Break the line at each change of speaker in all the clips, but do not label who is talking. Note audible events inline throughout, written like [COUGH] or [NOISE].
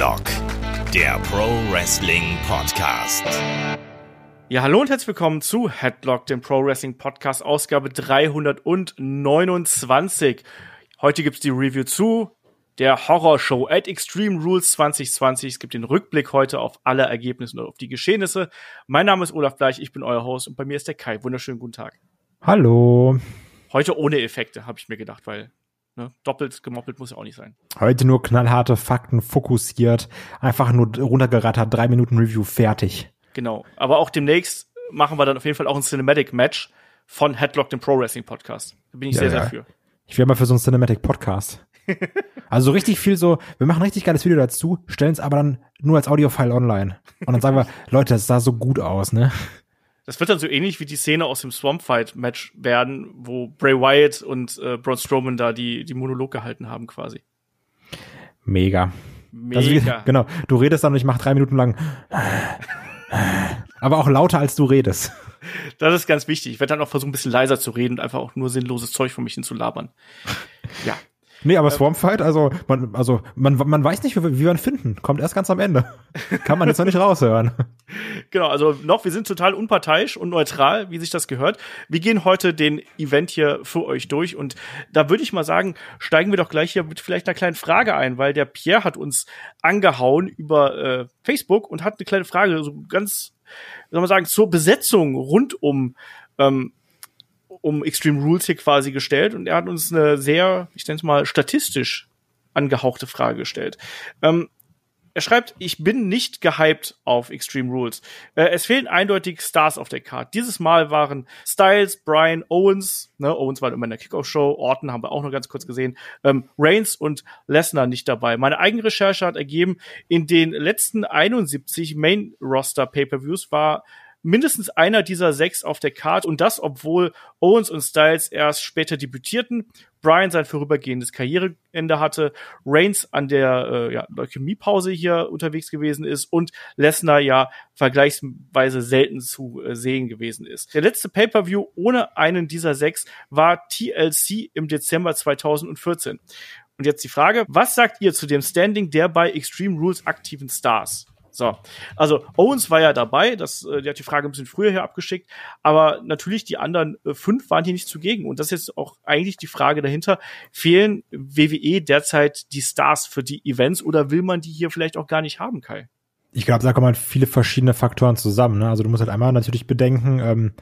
Headlock, der Pro Wrestling Podcast.
Ja, hallo und herzlich willkommen zu Headlock, dem Pro Wrestling Podcast, Ausgabe 329. Heute gibt's die Review zu der Horrorshow at Extreme Rules 2020. Es gibt den Rückblick heute auf alle Ergebnisse und auf die Geschehnisse. Mein Name ist Olaf Bleich, ich bin euer Host und bei mir ist der Kai. Wunderschönen guten Tag.
Hallo.
Heute ohne Effekte, habe ich mir gedacht, weil Ne? Doppelt gemoppelt muss ja auch nicht sein.
Heute nur knallharte Fakten fokussiert, einfach nur runtergerattert, drei Minuten Review fertig.
Genau. Aber auch demnächst machen wir dann auf jeden Fall auch ein Cinematic Match von Headlock, dem Pro Wrestling Podcast. Da bin ich ja, sehr, ja. sehr für.
Ich wäre mal für so ein Cinematic Podcast. [LAUGHS] also so richtig viel so, wir machen ein richtig geiles Video dazu, stellen es aber dann nur als Audiofile online. Und dann sagen wir, [LAUGHS] Leute, es sah so gut aus, ne?
Das wird dann so ähnlich wie die Szene aus dem Swamp Fight Match werden, wo Bray Wyatt und äh, Braun Strowman da die, die Monolog gehalten haben quasi.
Mega.
Mega. Also, [LAUGHS]
genau. Du redest dann und ich mach drei Minuten lang. Aber auch lauter als du redest.
Das ist ganz wichtig. Ich werde dann auch versuchen, ein bisschen leiser zu reden und einfach auch nur sinnloses Zeug von mich hin zu labern. Ja.
Nee, aber ähm, Fight, also man, also man, man weiß nicht, wie, wie wir ihn finden. Kommt erst ganz am Ende. [LAUGHS] Kann man jetzt noch nicht raushören.
Genau, also noch, wir sind total unparteiisch und neutral, wie sich das gehört. Wir gehen heute den Event hier für euch durch und da würde ich mal sagen, steigen wir doch gleich hier mit vielleicht einer kleinen Frage ein, weil der Pierre hat uns angehauen über äh, Facebook und hat eine kleine Frage, so ganz, soll man sagen, zur Besetzung rund um ähm, um Extreme Rules hier quasi gestellt und er hat uns eine sehr, ich nenne es mal, statistisch angehauchte Frage gestellt. Ähm, er schreibt, ich bin nicht gehypt auf Extreme Rules. Äh, es fehlen eindeutig Stars auf der Card. Dieses Mal waren Styles, Brian, Owens, ne, Owens war immer in der Kickoff-Show, Orton haben wir auch noch ganz kurz gesehen, ähm, Reigns und Lesnar nicht dabei. Meine eigene Recherche hat ergeben, in den letzten 71 Main-Roster-Pay-Per-Views war mindestens einer dieser sechs auf der Karte und das, obwohl Owens und Styles erst später debütierten, Brian sein vorübergehendes Karriereende hatte, Reigns an der äh, ja, Leukämiepause hier unterwegs gewesen ist und Lesnar ja vergleichsweise selten zu äh, sehen gewesen ist. Der letzte Pay-per-View ohne einen dieser sechs war TLC im Dezember 2014. Und jetzt die Frage, was sagt ihr zu dem Standing der bei Extreme Rules aktiven Stars? So, also Owens war ja dabei, das, äh, der hat die Frage ein bisschen früher hier abgeschickt, aber natürlich die anderen äh, fünf waren hier nicht zugegen und das ist jetzt auch eigentlich die Frage dahinter, fehlen WWE derzeit die Stars für die Events oder will man die hier vielleicht auch gar nicht haben, Kai?
Ich glaube, da kommen halt viele verschiedene Faktoren zusammen. Ne? Also du musst halt einmal natürlich bedenken, ähm,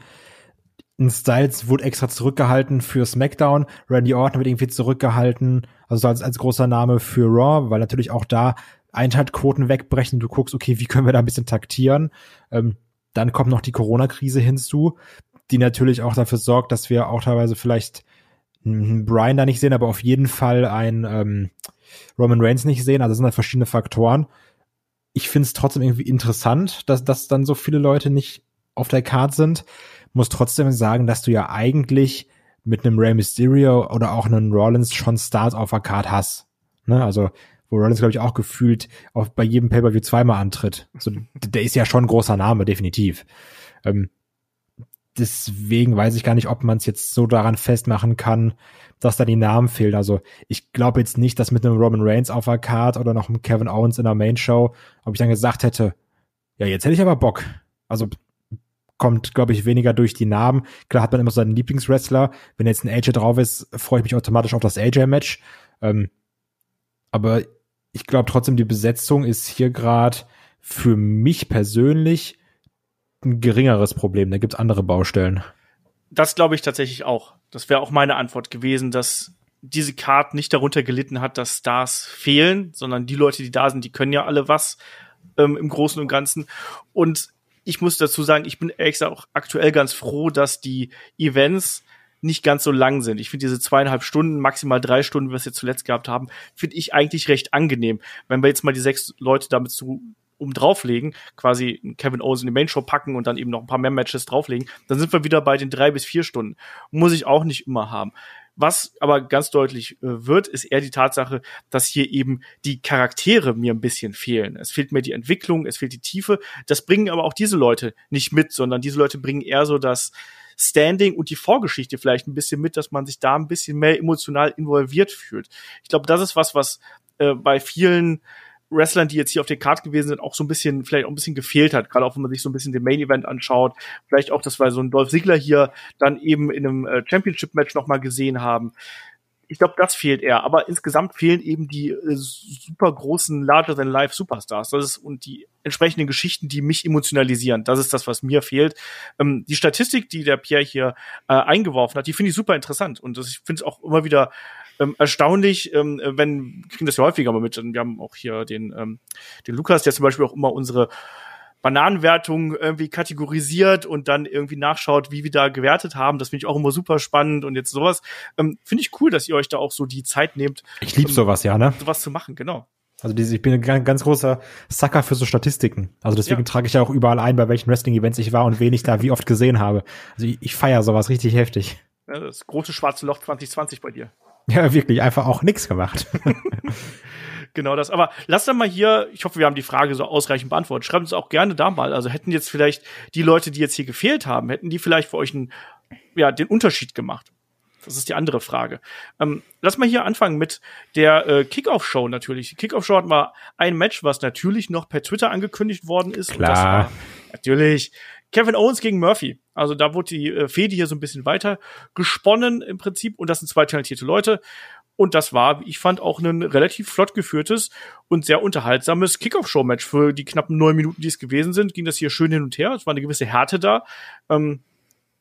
in Styles wurde extra zurückgehalten für SmackDown, Randy Orton wird irgendwie zurückgehalten, also als, als großer Name für Raw, weil natürlich auch da Einschaltquoten wegbrechen, du guckst, okay, wie können wir da ein bisschen taktieren? Ähm, dann kommt noch die Corona-Krise hinzu, die natürlich auch dafür sorgt, dass wir auch teilweise vielleicht einen Brian da nicht sehen, aber auf jeden Fall ein ähm, Roman Reigns nicht sehen. Also sind halt verschiedene Faktoren. Ich finde es trotzdem irgendwie interessant, dass, dass dann so viele Leute nicht auf der Card sind. Muss trotzdem sagen, dass du ja eigentlich mit einem Rey Mysterio oder auch einem Rollins schon Stars auf der Card hast. Ne? Also wo Rollins, glaube ich, auch gefühlt auf, bei jedem Pay-Per-View zweimal antritt. So, der ist ja schon ein großer Name, definitiv. Ähm, deswegen weiß ich gar nicht, ob man es jetzt so daran festmachen kann, dass da die Namen fehlen. Also ich glaube jetzt nicht, dass mit einem Roman Reigns auf der Card oder noch einem Kevin Owens in der Main Show, ob ich dann gesagt hätte, ja, jetzt hätte ich aber Bock. Also kommt, glaube ich, weniger durch die Namen. Klar hat man immer seinen Lieblingswrestler. Wenn jetzt ein AJ drauf ist, freue ich mich automatisch auf das AJ-Match. Ähm, aber ich glaube trotzdem, die Besetzung ist hier gerade für mich persönlich ein geringeres Problem. Da gibt's andere Baustellen.
Das glaube ich tatsächlich auch. Das wäre auch meine Antwort gewesen, dass diese Card nicht darunter gelitten hat, dass Stars fehlen, sondern die Leute, die da sind, die können ja alle was ähm, im Großen und Ganzen. Und ich muss dazu sagen, ich bin ehrlich gesagt auch aktuell ganz froh, dass die Events nicht ganz so lang sind. Ich finde diese zweieinhalb Stunden, maximal drei Stunden, was wir zuletzt gehabt haben, finde ich eigentlich recht angenehm. Wenn wir jetzt mal die sechs Leute damit zu um drauflegen, quasi Kevin Owens in die Main Show packen und dann eben noch ein paar mehr Matches drauflegen, dann sind wir wieder bei den drei bis vier Stunden. Muss ich auch nicht immer haben. Was aber ganz deutlich äh, wird, ist eher die Tatsache, dass hier eben die Charaktere mir ein bisschen fehlen. Es fehlt mir die Entwicklung, es fehlt die Tiefe. Das bringen aber auch diese Leute nicht mit, sondern diese Leute bringen eher so das, Standing und die Vorgeschichte vielleicht ein bisschen mit, dass man sich da ein bisschen mehr emotional involviert fühlt. Ich glaube, das ist was, was äh, bei vielen Wrestlern, die jetzt hier auf der Card gewesen sind, auch so ein bisschen, vielleicht auch ein bisschen gefehlt hat. Gerade auch, wenn man sich so ein bisschen den Main Event anschaut. Vielleicht auch, dass wir so einen Dolph Ziggler hier dann eben in einem äh, Championship-Match nochmal gesehen haben ich glaube, das fehlt eher. Aber insgesamt fehlen eben die äh, super großen Larger-than-Life Superstars. Das ist und die entsprechenden Geschichten, die mich emotionalisieren. Das ist das, was mir fehlt. Ähm, die Statistik, die der Pierre hier äh, eingeworfen hat, die finde ich super interessant. Und das, ich finde es auch immer wieder ähm, erstaunlich, ähm, wenn, kriegen das ja häufiger mal mit. Wir haben auch hier den, ähm, den Lukas, der zum Beispiel auch immer unsere Bananenwertung irgendwie kategorisiert und dann irgendwie nachschaut, wie wir da gewertet haben. Das finde ich auch immer super spannend und jetzt sowas. Ähm, finde ich cool, dass ihr euch da auch so die Zeit nehmt.
Ich liebe um, sowas, ja, ne?
Sowas zu machen, genau.
Also diese, ich bin ein ganz, großer Sucker für so Statistiken. Also deswegen ja. trage ich ja auch überall ein, bei welchen Wrestling-Events ich war und wen ich da wie oft gesehen habe. Also ich, ich feiere sowas richtig heftig.
Ja, das große schwarze Loch 2020 bei dir.
Ja, wirklich, einfach auch nix gemacht. [LAUGHS]
genau das. Aber lass dann mal hier, ich hoffe, wir haben die Frage so ausreichend beantwortet. Schreibt uns auch gerne da mal. Also hätten jetzt vielleicht die Leute, die jetzt hier gefehlt haben, hätten die vielleicht für euch einen, ja, den Unterschied gemacht? Das ist die andere Frage. Ähm, lass mal hier anfangen mit der äh, Kickoff-Show natürlich. Die Kickoff-Show hat mal ein Match, was natürlich noch per Twitter angekündigt worden ist.
Klar. Und das war
natürlich Kevin Owens gegen Murphy. Also da wurde die äh, Fehde hier so ein bisschen weiter gesponnen im Prinzip. Und das sind zwei talentierte Leute. Und das war, ich fand, auch ein relativ flott geführtes und sehr unterhaltsames Kickoff-Show-Match. Für die knappen neun Minuten, die es gewesen sind, ging das hier schön hin und her. Es war eine gewisse Härte da. Ähm,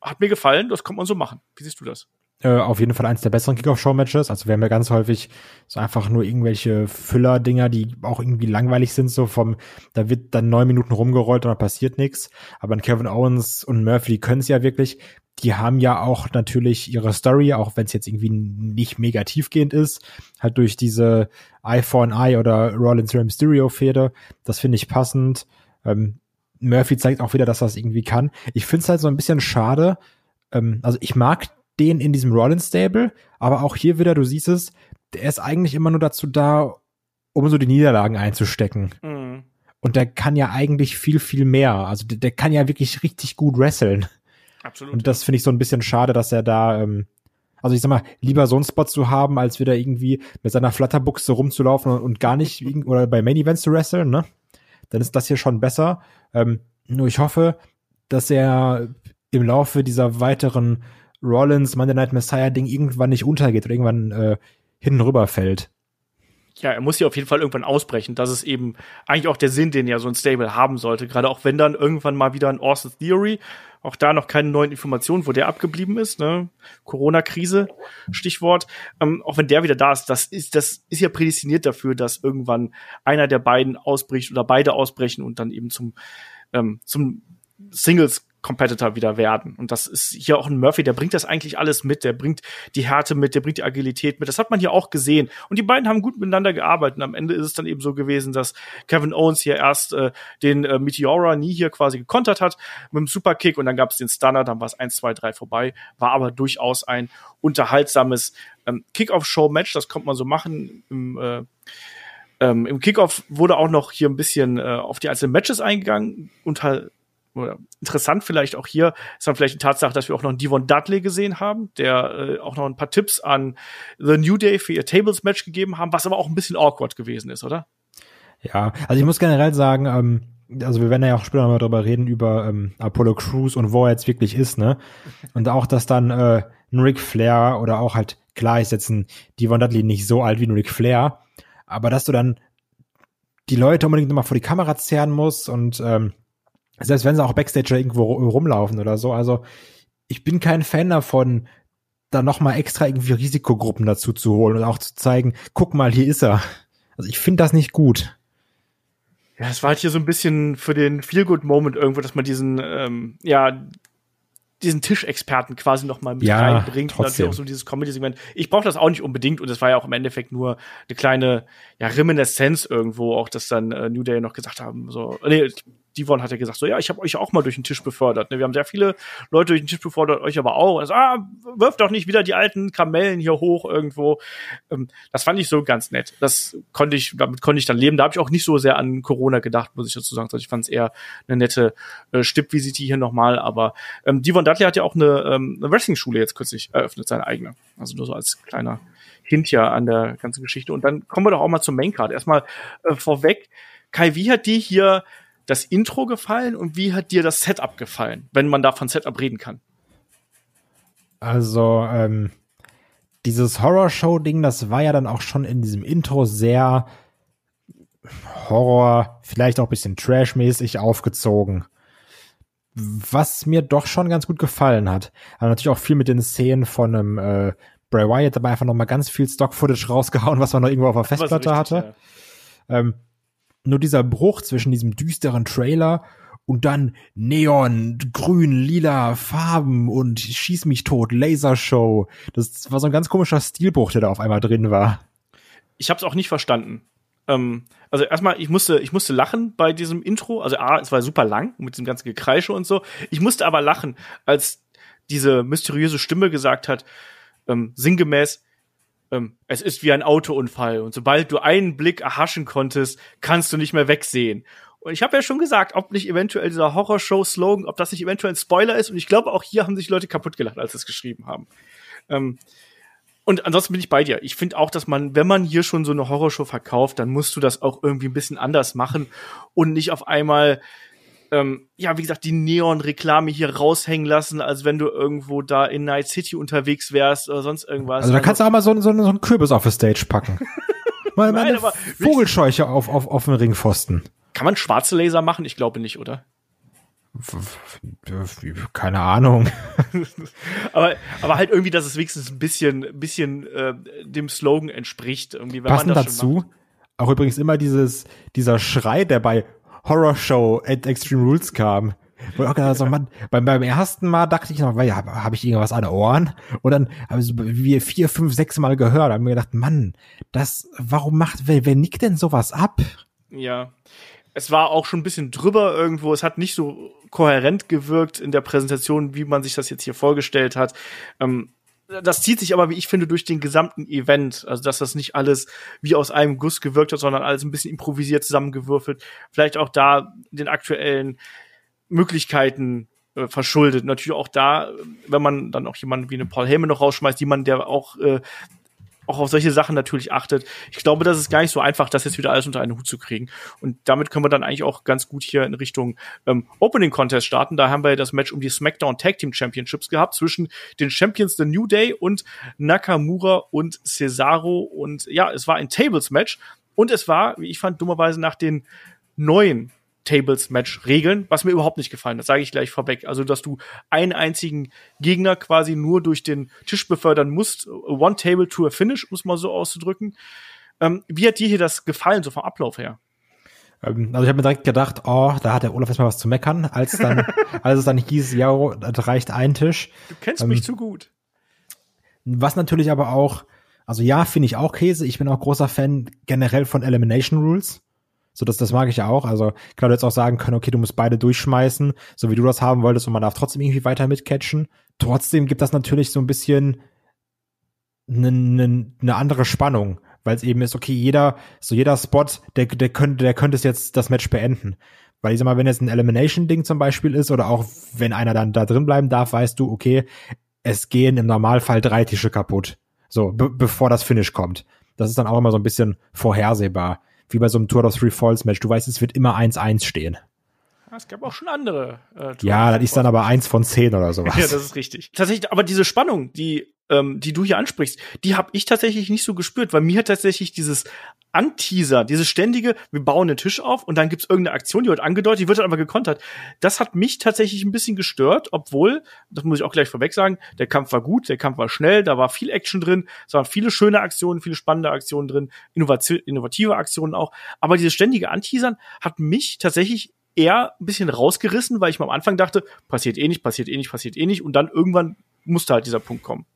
hat mir gefallen, das kann man so machen. Wie siehst du das?
Äh, auf jeden Fall eins der besseren Kickoff-Show-Matches. Also wir haben ja ganz häufig so einfach nur irgendwelche Füller-Dinger, die auch irgendwie langweilig sind, so vom, da wird dann neun Minuten rumgerollt und da passiert nichts. Aber Kevin Owens und Murphy, können es ja wirklich die haben ja auch natürlich ihre Story, auch wenn es jetzt irgendwie nicht mega tiefgehend ist, halt durch diese Eye for an Eye oder Rollins Rey Mysterio Fehde. Das finde ich passend. Ähm, Murphy zeigt auch wieder, dass das irgendwie kann. Ich finde es halt so ein bisschen schade. Ähm, also ich mag den in diesem Rollins Stable, aber auch hier wieder, du siehst es, der ist eigentlich immer nur dazu da, um so die Niederlagen einzustecken. Mhm. Und der kann ja eigentlich viel, viel mehr. Also der, der kann ja wirklich richtig gut wresteln. Absolut. Und das finde ich so ein bisschen schade, dass er da, ähm, also ich sag mal, lieber so einen Spot zu haben, als wieder irgendwie mit seiner Flatterbuchse rumzulaufen und, und gar nicht [LAUGHS] oder bei Main Events zu wresteln, ne? Dann ist das hier schon besser. Ähm, nur ich hoffe, dass er im Laufe dieser weiteren Rollins Monday Night Messiah Ding irgendwann nicht untergeht oder irgendwann äh, hinten rüberfällt
ja, er muss hier auf jeden Fall irgendwann ausbrechen. Das ist eben eigentlich auch der Sinn, den ja so ein Stable haben sollte. Gerade auch wenn dann irgendwann mal wieder ein Austin Theory, auch da noch keine neuen Informationen, wo der abgeblieben ist, ne? Corona-Krise, Stichwort. Ähm, auch wenn der wieder da ist, das ist, das ist ja prädestiniert dafür, dass irgendwann einer der beiden ausbricht oder beide ausbrechen und dann eben zum, ähm, zum Singles Competitor wieder werden. Und das ist hier auch ein Murphy, der bringt das eigentlich alles mit. Der bringt die Härte mit, der bringt die Agilität mit. Das hat man hier auch gesehen. Und die beiden haben gut miteinander gearbeitet. Und am Ende ist es dann eben so gewesen, dass Kevin Owens hier erst äh, den äh, Meteora nie hier quasi gekontert hat mit dem Superkick und dann gab es den Stunner, dann war es 1, 2, 3 vorbei. War aber durchaus ein unterhaltsames ähm, Kick-Off-Show-Match. Das kommt man so machen im äh, ähm, Im Kickoff wurde auch noch hier ein bisschen äh, auf die einzelnen Matches eingegangen. Unter interessant vielleicht auch hier ist dann vielleicht die Tatsache, dass wir auch noch einen Devon Dudley gesehen haben, der äh, auch noch ein paar Tipps an The New Day für ihr Tables Match gegeben haben, was aber auch ein bisschen awkward gewesen ist, oder?
Ja, also ich muss generell sagen, ähm, also wir werden ja auch später noch mal drüber reden über ähm, Apollo Crews und wo er jetzt wirklich ist, ne? Und auch, dass dann äh, ein Ric Flair oder auch halt, klar ist jetzt ein Devon Dudley nicht so alt wie ein Ric Flair, aber dass du dann die Leute unbedingt nochmal vor die Kamera zerren musst und ähm, selbst wenn sie auch Backstage irgendwo rumlaufen oder so. Also ich bin kein Fan davon, da nochmal extra irgendwie Risikogruppen dazu zu holen und auch zu zeigen, guck mal, hier ist er. Also ich finde das nicht gut.
Ja, es war halt hier so ein bisschen für den Feel-Good-Moment irgendwo, dass man diesen, ähm, ja, diesen Tischexperten quasi noch mal mit
ja,
reinbringt. Trotzdem. Und natürlich auch so dieses Comedy-Segment. Ich brauche das auch nicht unbedingt und es war ja auch im Endeffekt nur eine kleine ja, Reminiszenz irgendwo, auch dass dann äh, New Day noch gesagt haben, so, nee, Devon hat ja gesagt, so ja, ich habe euch auch mal durch den Tisch befördert. Ne? Wir haben sehr viele Leute durch den Tisch befördert, euch aber auch. Also, ah, wirft doch nicht wieder die alten Kamellen hier hoch irgendwo. Ähm, das fand ich so ganz nett. Das konnte ich, damit konnte ich dann leben. Da habe ich auch nicht so sehr an Corona gedacht, muss ich dazu sagen. Ich fand es eher eine nette äh, Stippvisite hier nochmal. Aber ähm, Devon Dudley hat ja auch eine, ähm, eine Wrestling-Schule jetzt kürzlich eröffnet, seine eigene. Also nur so als kleiner Hint ja an der ganzen Geschichte. Und dann kommen wir doch auch mal zum Maincard. Erstmal äh, vorweg, Kai, wie hat dir hier das Intro gefallen und wie hat dir das Setup gefallen, wenn man da von Setup reden kann?
Also, ähm, dieses Horror-Show-Ding, das war ja dann auch schon in diesem Intro sehr Horror, vielleicht auch ein bisschen Trash-mäßig aufgezogen. Was mir doch schon ganz gut gefallen hat. Aber natürlich auch viel mit den Szenen von einem äh, Bray Wyatt dabei einfach noch mal ganz viel Stock-Footage rausgehauen, was man noch irgendwo auf der Festplatte richtig, hatte. Ja. Ähm, nur dieser Bruch zwischen diesem düsteren Trailer und dann Neon, grün, lila Farben und schieß mich tot, Lasershow. Das war so ein ganz komischer Stilbruch, der da auf einmal drin war.
Ich habe es auch nicht verstanden. Ähm, also erstmal, ich musste, ich musste lachen bei diesem Intro. Also A, es war super lang mit dem ganzen Gekreische und so. Ich musste aber lachen, als diese mysteriöse Stimme gesagt hat, ähm, sinngemäß, ähm, es ist wie ein Autounfall und sobald du einen Blick erhaschen konntest, kannst du nicht mehr wegsehen. Und ich habe ja schon gesagt, ob nicht eventuell dieser Horrorshow-Slogan, ob das nicht eventuell ein Spoiler ist. Und ich glaube, auch hier haben sich Leute kaputt gelacht, als sie es geschrieben haben. Ähm, und ansonsten bin ich bei dir. Ich finde auch, dass man, wenn man hier schon so eine Horrorshow verkauft, dann musst du das auch irgendwie ein bisschen anders machen und nicht auf einmal ähm, ja, wie gesagt, die Neon-Reklame hier raushängen lassen, als wenn du irgendwo da in Night City unterwegs wärst oder sonst irgendwas.
Also da kannst du auch mal so, so, so einen Kürbis auf die Stage packen. [LAUGHS] mal, Nein, eine Vogelscheuche auf, auf, auf den Ringpfosten.
Kann man schwarze Laser machen? Ich glaube nicht, oder?
Keine Ahnung. [LAUGHS]
aber, aber halt irgendwie, dass es wenigstens ein bisschen, bisschen äh, dem Slogan entspricht. Irgendwie,
wenn Passend dazu, auch übrigens immer dieses, dieser Schrei, der bei Horror Show at Extreme Rules kam. Wo ich auch gedacht, so, Mann, beim, beim ersten Mal dachte ich noch, ja, habe hab ich irgendwas an den Ohren? Und dann habe ich wie vier, fünf, sechs Mal gehört, habe mir gedacht, Mann, das, warum macht, wer, wer nickt denn sowas ab?
Ja. Es war auch schon ein bisschen drüber irgendwo. Es hat nicht so kohärent gewirkt in der Präsentation, wie man sich das jetzt hier vorgestellt hat. Ähm, das zieht sich aber, wie ich finde, durch den gesamten Event. Also, dass das nicht alles wie aus einem Guss gewirkt hat, sondern alles ein bisschen improvisiert zusammengewürfelt. Vielleicht auch da den aktuellen Möglichkeiten äh, verschuldet. Natürlich auch da, wenn man dann auch jemanden wie eine Paul Heyman noch rausschmeißt, jemand, der auch äh, auch auf solche Sachen natürlich achtet. Ich glaube, das ist gar nicht so einfach, das jetzt wieder alles unter einen Hut zu kriegen. Und damit können wir dann eigentlich auch ganz gut hier in Richtung ähm, Opening Contest starten. Da haben wir das Match um die SmackDown Tag Team Championships gehabt zwischen den Champions The New Day und Nakamura und Cesaro. Und ja, es war ein Tables Match. Und es war, wie ich fand, dummerweise nach den neuen Tables-Match regeln, was mir überhaupt nicht gefallen hat, sage ich gleich vorweg. Also, dass du einen einzigen Gegner quasi nur durch den Tisch befördern musst, one table to a finish, muss man so auszudrücken. Ähm, wie hat dir hier das gefallen, so vom Ablauf her?
Ähm, also ich habe mir direkt gedacht, oh, da hat der Olaf erstmal was zu meckern, als dann, [LAUGHS] als es dann hieß, ja, das reicht ein Tisch.
Du kennst ähm, mich zu gut.
Was natürlich aber auch, also ja, finde ich auch Käse. Ich bin auch großer Fan generell von Elimination Rules. So, das, das mag ich ja auch. Also, klar, du jetzt auch sagen können, okay, du musst beide durchschmeißen, so wie du das haben wolltest und man darf trotzdem irgendwie weiter mitcatchen. Trotzdem gibt das natürlich so ein bisschen eine, eine, eine andere Spannung, weil es eben ist, okay, jeder, so jeder Spot, der, der könnte, der könnte es jetzt das Match beenden. Weil ich sag mal, wenn jetzt ein Elimination-Ding zum Beispiel ist oder auch wenn einer dann da drin bleiben darf, weißt du, okay, es gehen im Normalfall drei Tische kaputt. So, bevor das Finish kommt. Das ist dann auch immer so ein bisschen vorhersehbar wie bei so einem Tour of Three Falls Match. Du weißt, es wird immer 1-1 stehen.
Es gab auch schon andere.
Äh, ja, das ist dann aber eins von zehn oder [LAUGHS] sowas.
ja, das ist richtig. Tatsächlich, aber diese Spannung, die ähm, die du hier ansprichst, die habe ich tatsächlich nicht so gespürt, weil mir hat tatsächlich dieses Anteaser, dieses ständige, wir bauen einen Tisch auf und dann gibt's irgendeine Aktion, die wird angedeutet, die wird dann aber gekontert. Das hat mich tatsächlich ein bisschen gestört, obwohl, das muss ich auch gleich vorweg sagen, der Kampf war gut, der Kampf war schnell, da war viel Action drin, es waren viele schöne Aktionen, viele spannende Aktionen drin, innovative Aktionen auch, aber dieses ständige Anteasern hat mich tatsächlich eher ein bisschen rausgerissen, weil ich mir am Anfang dachte, passiert eh nicht, passiert eh nicht, passiert eh nicht und dann irgendwann musste halt dieser Punkt kommen.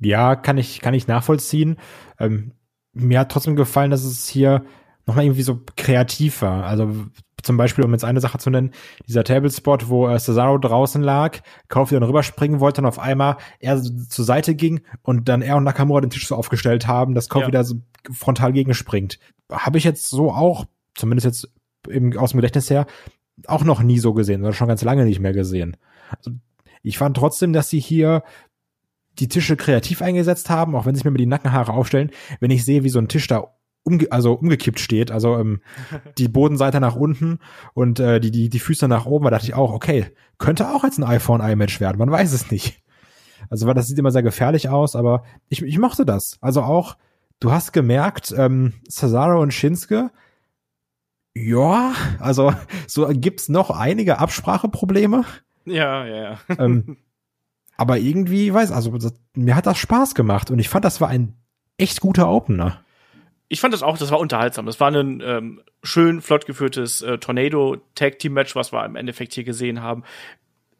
Ja, kann ich, kann ich nachvollziehen. Ähm, mir hat trotzdem gefallen, dass es hier nochmal irgendwie so kreativ war. Also zum Beispiel, um jetzt eine Sache zu nennen, dieser Tablespot, wo äh, Cesaro draußen lag, Kofi dann rüberspringen wollte und auf einmal er zur Seite ging und dann er und Nakamura den Tisch so aufgestellt haben, dass Kofi ja. da so frontal gegenspringt. Habe ich jetzt so auch, zumindest jetzt eben aus dem Gedächtnis her, auch noch nie so gesehen oder schon ganz lange nicht mehr gesehen. Also ich fand trotzdem, dass sie hier die Tische kreativ eingesetzt haben, auch wenn sich mir die Nackenhaare aufstellen, wenn ich sehe, wie so ein Tisch da umge also umgekippt steht, also ähm, [LAUGHS] die Bodenseite nach unten und äh, die, die, die Füße nach oben, da dachte ich auch, okay, könnte auch jetzt ein iPhone-iMatch werden, man weiß es nicht. Also weil das sieht immer sehr gefährlich aus, aber ich, ich mochte das. Also auch, du hast gemerkt, ähm, Cesaro und Shinsuke, ja, also so gibt's noch einige Abspracheprobleme.
Ja, ja, ja.
ähm, [LAUGHS] aber irgendwie, weiß, also mir hat das Spaß gemacht und ich fand, das war ein echt guter Opener
ich fand das auch, das war unterhaltsam. Das war ein ähm, schön flott geführtes äh, Tornado Tag Team Match, was wir im Endeffekt hier gesehen haben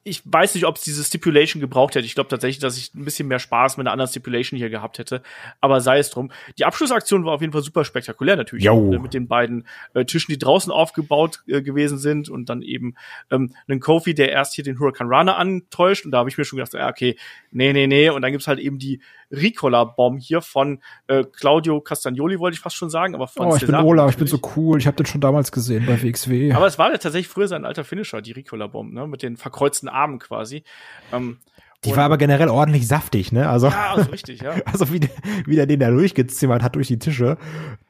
ich weiß nicht, ob es diese Stipulation gebraucht hätte. Ich glaube tatsächlich, dass ich ein bisschen mehr Spaß mit einer anderen Stipulation hier gehabt hätte. Aber sei es drum. Die Abschlussaktion war auf jeden Fall super spektakulär natürlich. Auch, ne, mit den beiden äh, Tischen, die draußen aufgebaut äh, gewesen sind und dann eben ähm, einen Kofi, der erst hier den Hurricane Runner antäuscht. Und da habe ich mir schon gedacht, ja, okay, nee, nee, nee. Und dann gibt's halt eben die Ricola-Bomb hier von äh, Claudio Castagnoli, wollte ich fast schon sagen. Aber von
oh, ich Cesar bin Olaf, ich bin so cool. Ich habe den schon damals gesehen bei WXW.
Aber es war ja tatsächlich früher sein alter Finisher, die Ricola-Bomb, ne? Mit den verkreuzten Armen quasi. Ähm,
die war aber generell ordentlich saftig, ne? Also,
ja, also richtig, ja. [LAUGHS]
Also wie, wie der den da durchgezimmert hat durch die Tische,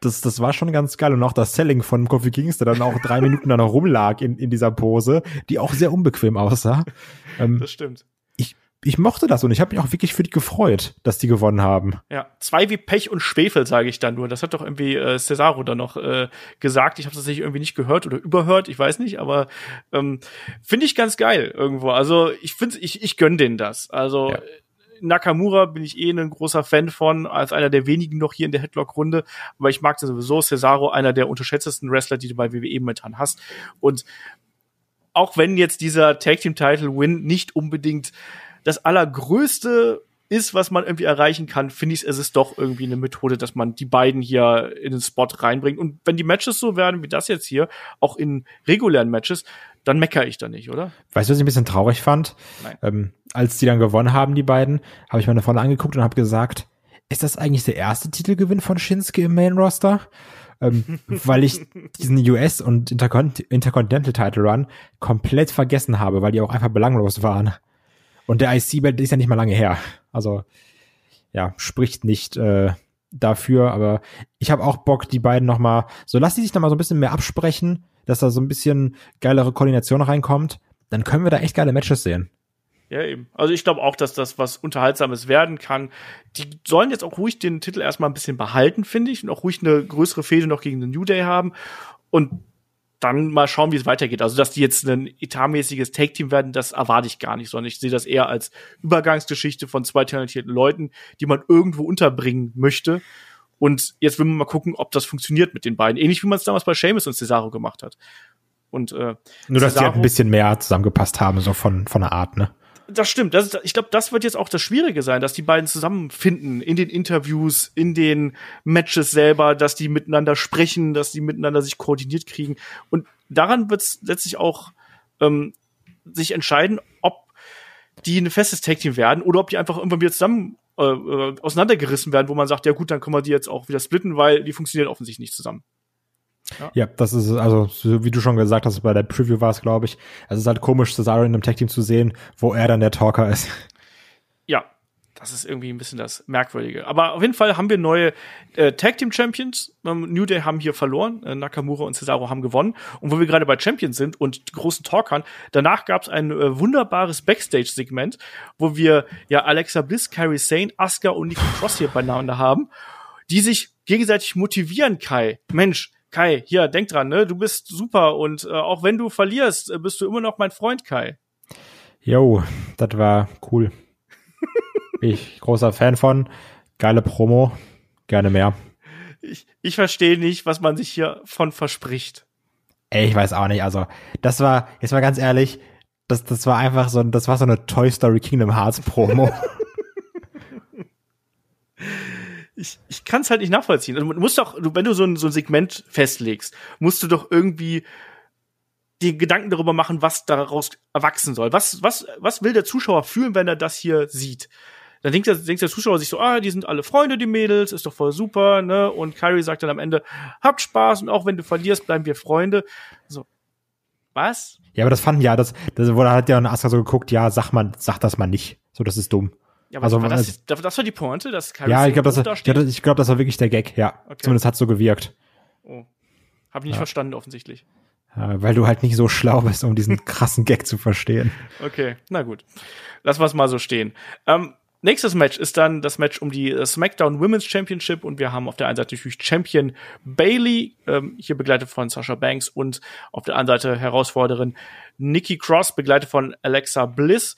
das, das war schon ganz geil. Und auch das Selling von Kofi Kingston dann auch drei [LAUGHS] Minuten da noch rumlag in, in dieser Pose, die auch sehr unbequem aussah.
Ähm, das stimmt
ich mochte das und ich habe mich auch wirklich für die gefreut, dass die gewonnen haben.
Ja, zwei wie Pech und Schwefel, sage ich dann nur. Das hat doch irgendwie äh, Cesaro dann noch äh, gesagt. Ich habe das irgendwie nicht gehört oder überhört, ich weiß nicht, aber ähm, finde ich ganz geil irgendwo. Also ich finde, ich, ich gönn denen das. Also ja. Nakamura bin ich eh ein großer Fan von, als einer der wenigen noch hier in der Headlock-Runde. Aber ich mag sowieso Cesaro, einer der unterschätztesten Wrestler, die du bei WWE momentan hast. Und auch wenn jetzt dieser Tag Team Title Win nicht unbedingt das Allergrößte ist, was man irgendwie erreichen kann, finde ich, es ist doch irgendwie eine Methode, dass man die beiden hier in den Spot reinbringt. Und wenn die Matches so werden wie das jetzt hier, auch in regulären Matches, dann meckere ich da nicht, oder?
Weißt du, was ich ein bisschen traurig fand? Ähm, als die dann gewonnen haben, die beiden, habe ich meine Freunde angeguckt und habe gesagt, ist das eigentlich der erste Titelgewinn von Shinsuke im Main Roster? ähm, [LAUGHS] weil ich diesen US- und Intercont Intercontinental Title Run komplett vergessen habe, weil die auch einfach belanglos waren. Und der IC-Belt ist ja nicht mal lange her. Also ja, spricht nicht äh, dafür, aber ich habe auch Bock, die beiden noch mal, so lass die sich noch mal so ein bisschen mehr absprechen, dass da so ein bisschen geilere Koordination reinkommt, dann können wir da echt geile Matches sehen.
Ja, eben. Also ich glaube auch, dass das was Unterhaltsames werden kann. Die sollen jetzt auch ruhig den Titel erstmal ein bisschen behalten, finde ich, und auch ruhig eine größere Fehde noch gegen den New Day haben. Und dann mal schauen, wie es weitergeht. Also, dass die jetzt ein etatmäßiges Take-Team werden, das erwarte ich gar nicht, sondern ich sehe das eher als Übergangsgeschichte von zwei talentierten Leuten, die man irgendwo unterbringen möchte. Und jetzt will man mal gucken, ob das funktioniert mit den beiden. Ähnlich wie man es damals bei Seamus und Cesaro gemacht hat. Und, äh,
Nur, dass Cesaro, die halt ein bisschen mehr zusammengepasst haben, so von, von der Art, ne?
Das stimmt. Das ist, ich glaube, das wird jetzt auch das Schwierige sein, dass die beiden zusammenfinden in den Interviews, in den Matches selber, dass die miteinander sprechen, dass die miteinander sich koordiniert kriegen. Und daran wird es letztlich auch ähm, sich entscheiden, ob die ein festes Tag-Team werden oder ob die einfach irgendwann wieder zusammen äh, äh, auseinandergerissen werden, wo man sagt, ja gut, dann können wir die jetzt auch wieder splitten, weil die funktionieren offensichtlich nicht zusammen.
Ja. ja, das ist, also, so wie du schon gesagt hast, bei der Preview war es, glaube ich. Es ist halt komisch, Cesaro in einem Tag-Team zu sehen, wo er dann der Talker ist.
Ja, das ist irgendwie ein bisschen das Merkwürdige. Aber auf jeden Fall haben wir neue äh, Tag Team Champions. Ähm, New Day haben hier verloren, äh, Nakamura und Cesaro haben gewonnen. Und wo wir gerade bei Champions sind und großen Talkern, danach gab es ein äh, wunderbares Backstage-Segment, wo wir ja Alexa Bliss, Carrie Sane, Asuka und Nikki Cross hier beieinander haben, die sich gegenseitig motivieren, Kai. Mensch, Kai, hier, denk dran, ne? Du bist super und äh, auch wenn du verlierst, äh, bist du immer noch mein Freund, Kai.
Jo, das war cool. Bin [LAUGHS] ich großer Fan von. Geile Promo. Gerne mehr.
Ich, ich verstehe nicht, was man sich hier von verspricht.
Ey, ich weiß auch nicht. Also, das war, jetzt mal ganz ehrlich, das, das war einfach so, das war so eine Toy Story Kingdom Hearts Promo. [LAUGHS]
ich, ich kann es halt nicht nachvollziehen. Also, du musst doch, wenn du so ein, so ein Segment festlegst, musst du doch irgendwie die Gedanken darüber machen, was daraus erwachsen soll. Was, was, was will der Zuschauer fühlen, wenn er das hier sieht? Dann denkt der, denkt der Zuschauer sich so, ah, die sind alle Freunde, die Mädels, ist doch voll super, ne? Und Kyrie sagt dann am Ende, habt Spaß und auch wenn du verlierst, bleiben wir Freunde. So. Was?
Ja, aber das fanden ja, das, das wurde halt ja Asuka so geguckt, ja, sag mal, sag das mal nicht. So, das ist dumm.
Ja, aber also, war das, das, das war die Pointe, dass
Kyrie Ja, ich glaube, das, da ja, ich glaube, das war wirklich der Gag, ja. Okay. Zumindest hat so gewirkt.
Oh. Hab ich nicht ja. verstanden, offensichtlich.
Ja, weil du halt nicht so schlau bist, um diesen [LAUGHS] krassen Gag zu verstehen.
Okay, na gut. Lass wir es mal so stehen. Ähm, nächstes Match ist dann das Match um die äh, SmackDown Women's Championship und wir haben auf der einen Seite natürlich Champion Bailey, ähm, hier begleitet von Sasha Banks und auf der anderen Seite Herausforderin Nikki Cross, begleitet von Alexa Bliss.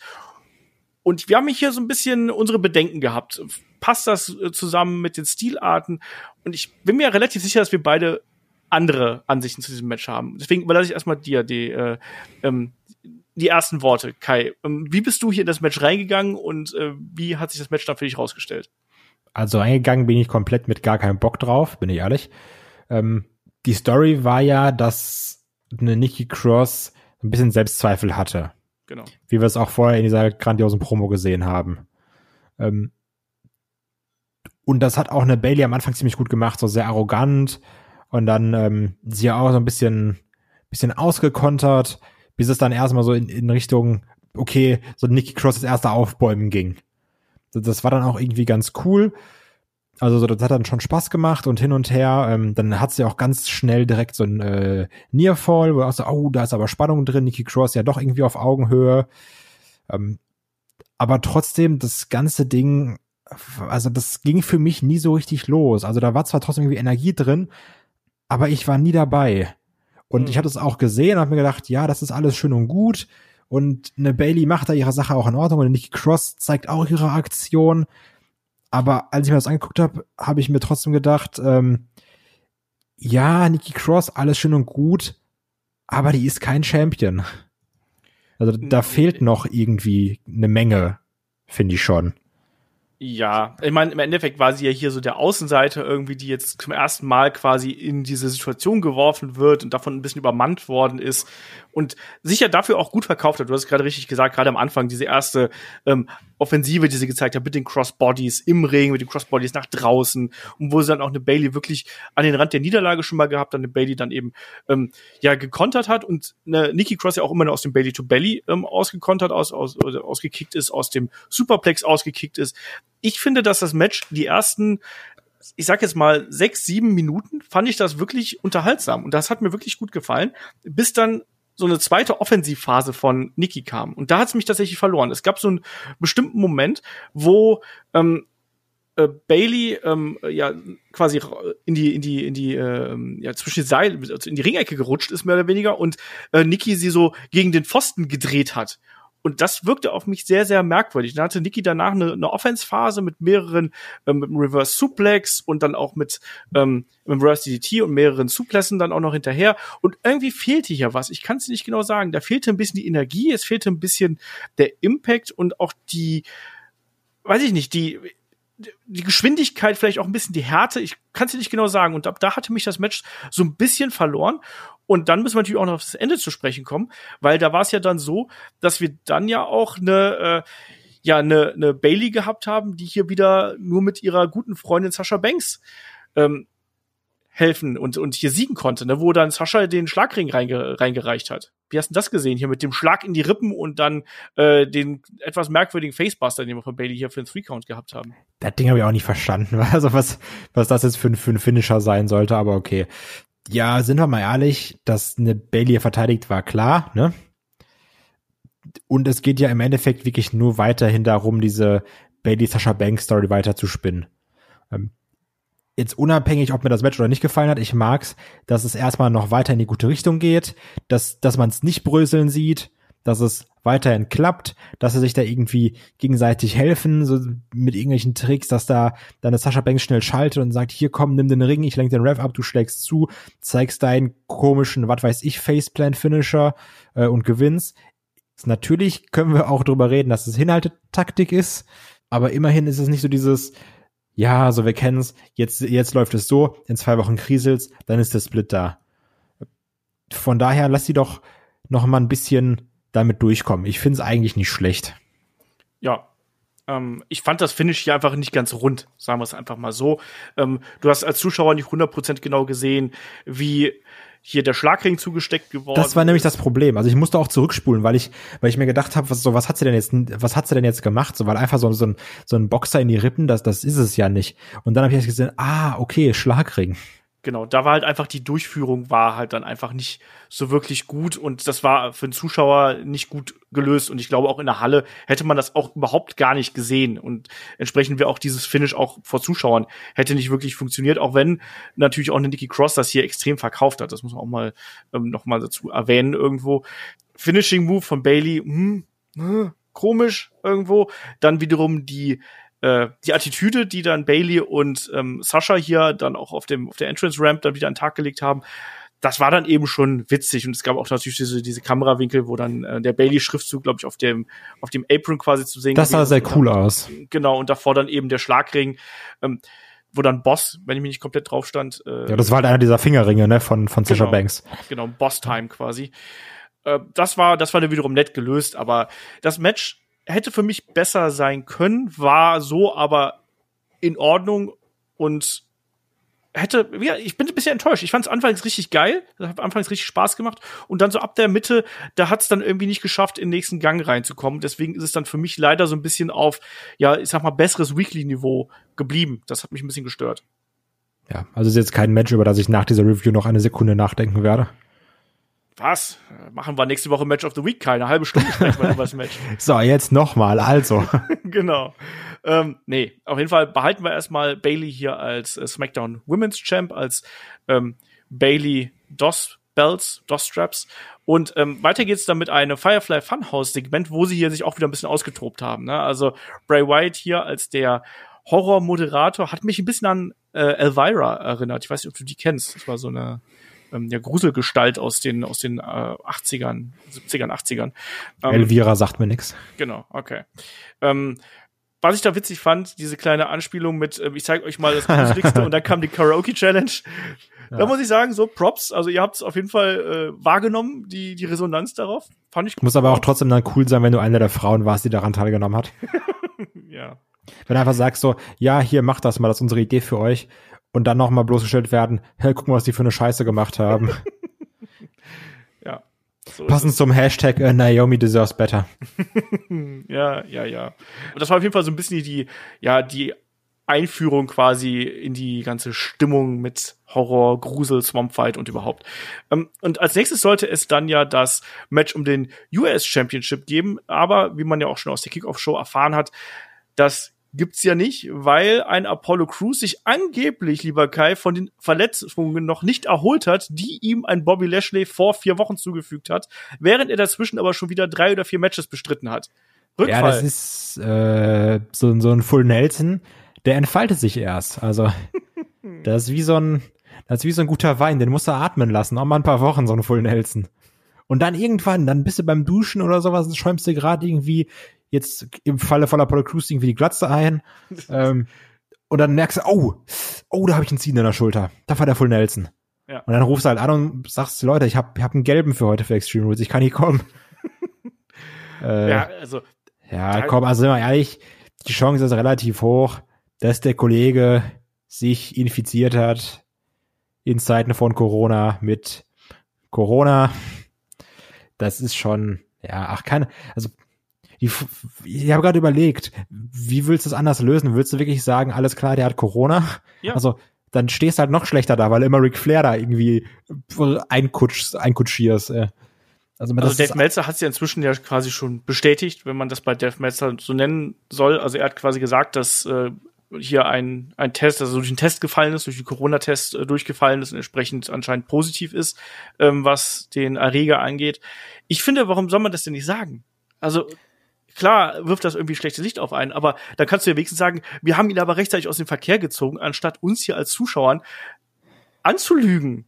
Und wir haben hier so ein bisschen unsere Bedenken gehabt. Passt das äh, zusammen mit den Stilarten? Und ich bin mir relativ sicher, dass wir beide andere Ansichten zu diesem Match haben. Deswegen überlasse ich erstmal dir die, äh, ähm, die ersten Worte, Kai. Ähm, wie bist du hier in das Match reingegangen und äh, wie hat sich das Match dann für dich rausgestellt?
Also reingegangen bin ich komplett mit gar keinem Bock drauf, bin ich ehrlich. Ähm, die Story war ja, dass eine Nikki Cross ein bisschen Selbstzweifel hatte.
Genau.
Wie wir es auch vorher in dieser grandiosen Promo gesehen haben. Ähm, und das hat auch eine Bailey am Anfang ziemlich gut gemacht, so sehr arrogant und dann ähm, sie auch so ein bisschen, bisschen ausgekontert, bis es dann erstmal so in, in Richtung, okay, so Nikki Cross das erste Aufbäumen ging. Das war dann auch irgendwie ganz cool. Also so, das hat dann schon Spaß gemacht und hin und her. Ähm, dann hat sie auch ganz schnell direkt so ein äh, Nearfall, wo auch so, oh, da ist aber Spannung drin. Nikki Cross ja doch irgendwie auf Augenhöhe. Ähm, aber trotzdem, das ganze Ding, also das ging für mich nie so richtig los. Also da war zwar trotzdem irgendwie Energie drin, aber ich war nie dabei. Und mhm. ich hatte es auch gesehen und habe mir gedacht, ja, das ist alles schön und gut. Und eine Bailey macht da ihre Sache auch in Ordnung und Nikki Cross zeigt auch ihre Aktion. Aber als ich mir das angeguckt habe, habe ich mir trotzdem gedacht, ähm, ja, Nikki Cross, alles schön und gut, aber die ist kein Champion. Also da fehlt noch irgendwie eine Menge, finde ich schon.
Ja, ich meine, im Endeffekt war sie ja hier so der Außenseiter irgendwie, die jetzt zum ersten Mal quasi in diese Situation geworfen wird und davon ein bisschen übermannt worden ist und sicher dafür auch gut verkauft hat. Du hast es gerade richtig gesagt, gerade am Anfang, diese erste ähm, Offensive, die sie gezeigt hat, mit den Crossbodies im Ring, mit den Crossbodies nach draußen und wo sie dann auch eine Bailey wirklich an den Rand der Niederlage schon mal gehabt, dann eine Bailey dann eben ähm, ja gekontert hat und eine Nikki Cross ja auch immer noch aus dem Bailey to Belly ähm, ausgekontert, aus, aus, ausgekickt ist, aus dem Superplex ausgekickt ist. Ich finde, dass das Match die ersten ich sag jetzt mal sechs, sieben Minuten fand ich das wirklich unterhaltsam und das hat mir wirklich gut gefallen, bis dann so eine zweite Offensivphase von Nikki kam. Und da hat es mich tatsächlich verloren. Es gab so einen bestimmten Moment, wo ähm, äh, Bailey ähm, ja quasi in die in die in die äh, ja zwischen die Seil also in die Ringecke gerutscht ist mehr oder weniger und äh, Nikki sie so gegen den Pfosten gedreht hat und das wirkte auf mich sehr, sehr merkwürdig. Dann hatte Niki danach eine, eine Offense-Phase mit mehreren, ähm, mit einem Reverse Suplex und dann auch mit, ähm, mit Reverse DDT und mehreren Suplessen dann auch noch hinterher. Und irgendwie fehlte hier was. Ich kann es nicht genau sagen. Da fehlte ein bisschen die Energie, es fehlte ein bisschen der Impact und auch die, weiß ich nicht, die, die Geschwindigkeit, vielleicht auch ein bisschen die Härte, ich kann es nicht genau sagen. Und ab da hatte mich das Match so ein bisschen verloren. Und dann müssen wir natürlich auch noch auf das Ende zu sprechen kommen, weil da war es ja dann so, dass wir dann ja auch eine, äh, ja, eine, eine Bailey gehabt haben, die hier wieder nur mit ihrer guten Freundin Sascha Banks ähm, helfen und, und hier siegen konnte, ne, wo dann Sascha den Schlagring reinge reingereicht hat. Wie hast du das gesehen hier mit dem Schlag in die Rippen und dann äh, den etwas merkwürdigen Facebuster, den wir von Bailey hier für den Three-Count gehabt haben?
Das Ding habe ich auch nicht verstanden, [LAUGHS] also was, was das jetzt für, für ein Finisher sein sollte, aber okay ja, sind wir mal ehrlich, dass eine Bailey verteidigt war klar, ne? Und es geht ja im Endeffekt wirklich nur weiterhin darum, diese Bailey Sasha Banks Story weiter zu spinnen. Ähm, jetzt unabhängig, ob mir das Match oder nicht gefallen hat, ich mag's, dass es erstmal noch weiter in die gute Richtung geht, dass, dass man es nicht bröseln sieht, dass es weiterhin klappt, dass sie sich da irgendwie gegenseitig helfen, so mit irgendwelchen Tricks, dass da deine Sascha Banks schnell schaltet und sagt, hier komm, nimm den Ring, ich lenk den Rev ab, du schlägst zu, zeigst deinen komischen, was weiß ich, Faceplant-Finisher äh, und gewinnst. Natürlich können wir auch drüber reden, dass es Hinhaltetaktik ist, aber immerhin ist es nicht so dieses, ja, also wir kennen's, jetzt, jetzt läuft es so, in zwei Wochen kriselt's, dann ist der Split da. Von daher lass sie doch noch mal ein bisschen damit durchkommen. Ich finde es eigentlich nicht schlecht.
Ja, ähm, ich fand das Finish hier einfach nicht ganz rund, sagen wir es einfach mal so. Ähm, du hast als Zuschauer nicht 100% genau gesehen, wie hier der Schlagring zugesteckt geworden.
Das war nämlich das Problem. Also ich musste auch zurückspulen, weil ich, weil ich mir gedacht habe, was, so, was hat sie denn jetzt, was hat sie denn jetzt gemacht? So, weil einfach so, so, ein, so ein Boxer in die Rippen, das, das ist es ja nicht. Und dann habe ich gesehen, ah, okay, Schlagring
genau, da war halt einfach die Durchführung war halt dann einfach nicht so wirklich gut und das war für den Zuschauer nicht gut gelöst und ich glaube auch in der Halle hätte man das auch überhaupt gar nicht gesehen und entsprechend wäre auch dieses Finish auch vor Zuschauern hätte nicht wirklich funktioniert, auch wenn natürlich auch eine Nikki Cross das hier extrem verkauft hat, das muss man auch mal ähm, noch mal dazu erwähnen irgendwo. Finishing Move von Bailey, hm, hm, komisch irgendwo, dann wiederum die äh, die Attitüde, die dann Bailey und ähm, Sascha hier dann auch auf dem auf der Entrance Ramp dann wieder an den Tag gelegt haben, das war dann eben schon witzig und es gab auch natürlich diese, diese Kamerawinkel, wo dann äh, der Bailey-Schriftzug, glaube ich, auf dem auf dem Apron quasi zu sehen.
Das sah sehr cool aus.
Genau und davor dann eben der Schlagring. Ähm, wo dann Boss, wenn ich mich nicht komplett drauf stand.
Äh, ja, das war halt einer dieser Fingerringe, ne, von, von Sasha
genau,
Banks.
Genau, Boss-Time quasi. Äh, das war, das war dann wiederum nett gelöst, aber das Match hätte für mich besser sein können, war so aber in Ordnung und hätte, ja, ich bin ein bisschen enttäuscht. Ich fand es anfangs richtig geil, hat anfangs richtig Spaß gemacht und dann so ab der Mitte, da hat es dann irgendwie nicht geschafft, in den nächsten Gang reinzukommen. Deswegen ist es dann für mich leider so ein bisschen auf, ja, ich sag mal, besseres Weekly-Niveau geblieben. Das hat mich ein bisschen gestört.
Ja, also ist jetzt kein Match, über das ich nach dieser Review noch eine Sekunde nachdenken werde
was? Machen wir nächste Woche Match of the Week? Keine halbe Stunde sprechen wir über das Match. [LAUGHS]
So, jetzt nochmal, also. [LAUGHS]
genau. Ähm, nee, auf jeden Fall behalten wir erstmal Bailey hier als äh, SmackDown Women's Champ, als ähm, Bailey DOS Belts, DOS Straps. Und ähm, weiter geht's dann mit einem Firefly Funhouse Segment, wo sie hier sich auch wieder ein bisschen ausgetobt haben. Ne? Also Bray Wyatt hier als der Horror-Moderator hat mich ein bisschen an äh, Elvira erinnert. Ich weiß nicht, ob du die kennst. Das war so eine ähm, ja, Gruselgestalt aus den, aus den äh, 80ern, 70ern, 80ern.
Ähm, Elvira sagt mir nix.
Genau, okay. Ähm, was ich da witzig fand, diese kleine Anspielung mit, äh, ich zeige euch mal das Gruseligste und dann kam die Karaoke Challenge. Ja. Da muss ich sagen, so Props, also ihr habt es auf jeden Fall äh, wahrgenommen, die, die Resonanz darauf. Fand ich gut.
Muss aber auch trotzdem dann cool sein, wenn du eine der Frauen warst, die daran teilgenommen hat. [LAUGHS]
ja.
Wenn du einfach sagst so, ja, hier, macht das mal, das ist unsere Idee für euch und dann nochmal bloßgestellt werden, hey, guck mal, was die für eine Scheiße gemacht haben. [LAUGHS]
ja.
So Passend zum Hashtag uh, Naomi deserves better. [LAUGHS]
ja, ja, ja. Und das war auf jeden Fall so ein bisschen die, ja, die Einführung quasi in die ganze Stimmung mit Horror, Grusel, Swampfight und überhaupt. Ähm, und als nächstes sollte es dann ja das Match um den US Championship geben, aber wie man ja auch schon aus der Kickoff-Show erfahren hat, das gibt's ja nicht, weil ein Apollo Crews sich angeblich, lieber Kai, von den Verletzungen noch nicht erholt hat, die ihm ein Bobby Lashley vor vier Wochen zugefügt hat, während er dazwischen aber schon wieder drei oder vier Matches bestritten hat.
Rückfall. Ja, das ist äh, so, so ein Full Nelson, der entfaltet sich erst. Also [LAUGHS] das ist wie so ein, das ist wie so ein guter Wein, den musst du atmen lassen, auch mal ein paar Wochen so ein Full Nelson. Und dann irgendwann, dann bist du beim Duschen oder sowas, schäumst du gerade irgendwie jetzt im Falle von Apollo Crews irgendwie die Glatze ein. [LAUGHS] ähm, und dann merkst du, oh, oh, da habe ich einen Ziehen in der Schulter. Da war der Full Nelson. Ja. Und dann rufst du halt an und sagst, Leute, ich habe hab einen gelben für heute für Extreme Rules, ich kann nicht kommen. [LAUGHS]
äh, ja, also.
Ja, komm, also sind wir ehrlich, die Chance ist relativ hoch, dass der Kollege sich infiziert hat in Zeiten von Corona mit Corona. Das ist schon, ja, ach, keine, also die, ich habe gerade überlegt, wie willst du es anders lösen? Willst du wirklich sagen, alles klar, der hat Corona? Ja. Also dann stehst du halt noch schlechter da, weil immer Ric Flair da irgendwie einkutsch, einkutschierst. Äh.
Also, also Dave Meltzer hat es ja inzwischen ja quasi schon bestätigt, wenn man das bei Dave Meltzer so nennen soll. Also er hat quasi gesagt, dass äh, hier ein, ein Test, also durch den Test gefallen ist, durch den Corona-Test äh, durchgefallen ist und entsprechend anscheinend positiv ist, ähm, was den Erreger angeht. Ich finde, warum soll man das denn nicht sagen? Also klar wirft das irgendwie schlechtes Licht auf einen, aber da kannst du ja wenigstens sagen, wir haben ihn aber rechtzeitig aus dem Verkehr gezogen, anstatt uns hier als Zuschauern anzulügen.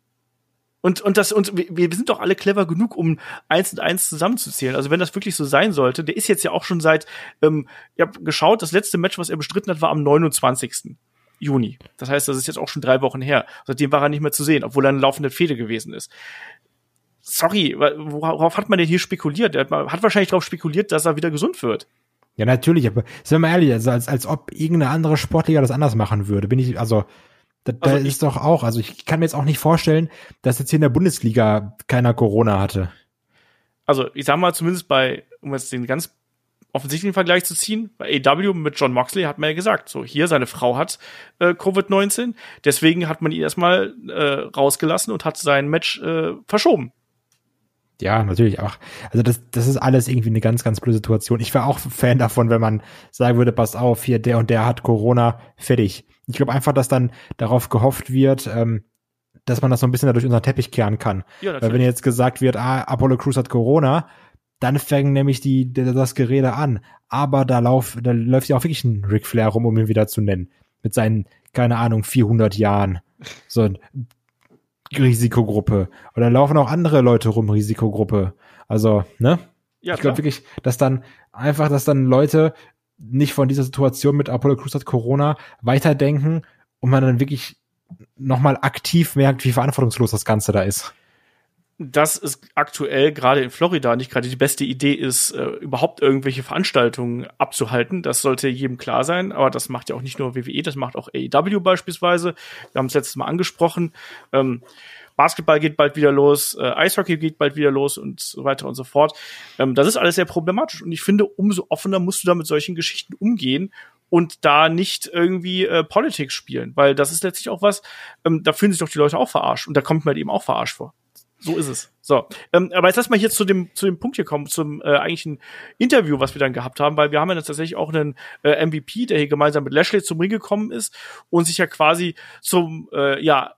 Und, und das, und wir sind doch alle clever genug, um eins und eins zusammenzuzählen. Also wenn das wirklich so sein sollte, der ist jetzt ja auch schon seit, ähm, ich habe geschaut, das letzte Match, was er bestritten hat, war am 29. Juni. Das heißt, das ist jetzt auch schon drei Wochen her. Seitdem war er nicht mehr zu sehen, obwohl er eine laufende Fehde gewesen ist. Sorry, worauf hat man denn hier spekuliert? Er hat wahrscheinlich darauf spekuliert, dass er wieder gesund wird.
Ja, natürlich, aber sind wir mal ehrlich, also als, als ob irgendeine andere Sportliga das anders machen würde. Bin ich, also, da, da also ist doch auch, also ich kann mir jetzt auch nicht vorstellen, dass jetzt hier in der Bundesliga keiner Corona hatte.
Also, ich sag mal, zumindest bei, um jetzt den ganz offensichtlichen Vergleich zu ziehen, bei AW mit John Moxley hat man ja gesagt, so hier seine Frau hat äh, Covid-19, deswegen hat man ihn erstmal äh, rausgelassen und hat sein Match äh, verschoben.
Ja, natürlich auch. Also das, das ist alles irgendwie eine ganz, ganz blöde Situation. Ich wäre auch Fan davon, wenn man sagen würde, pass auf, hier der und der hat Corona, fertig. Ich glaube einfach, dass dann darauf gehofft wird, ähm, dass man das so ein bisschen dadurch unter den Teppich kehren kann. Ja, natürlich. Weil wenn jetzt gesagt wird, ah, Apollo Crews hat Corona, dann fängt nämlich die, das Gerede an. Aber da, lauf, da läuft ja auch wirklich ein Ric Flair rum, um ihn wieder zu nennen. Mit seinen, keine Ahnung, 400 Jahren. So, Risikogruppe. Oder laufen auch andere Leute rum, Risikogruppe. Also, ne? Ja, ich glaube wirklich, dass dann einfach, dass dann Leute nicht von dieser Situation mit Apollo Crews hat Corona weiterdenken und man dann wirklich nochmal aktiv merkt, wie verantwortungslos das Ganze da ist
dass es aktuell gerade in Florida nicht gerade die beste Idee ist, äh, überhaupt irgendwelche Veranstaltungen abzuhalten. Das sollte jedem klar sein, aber das macht ja auch nicht nur WWE, das macht auch AEW beispielsweise. Wir haben es letztes Mal angesprochen. Ähm, Basketball geht bald wieder los, äh, Eishockey geht bald wieder los und so weiter und so fort. Ähm, das ist alles sehr problematisch und ich finde, umso offener musst du da mit solchen Geschichten umgehen und da nicht irgendwie äh, Politik spielen, weil das ist letztlich auch was, ähm, da fühlen sich doch die Leute auch verarscht und da kommt man halt eben auch verarscht vor. So ist es. So, ähm, aber jetzt lass mal hier zu dem zu dem Punkt hier kommen, zum äh, eigentlichen Interview, was wir dann gehabt haben, weil wir haben ja tatsächlich auch einen äh, MVP, der hier gemeinsam mit Lashley zum Ring gekommen ist und sich ja quasi zum äh, ja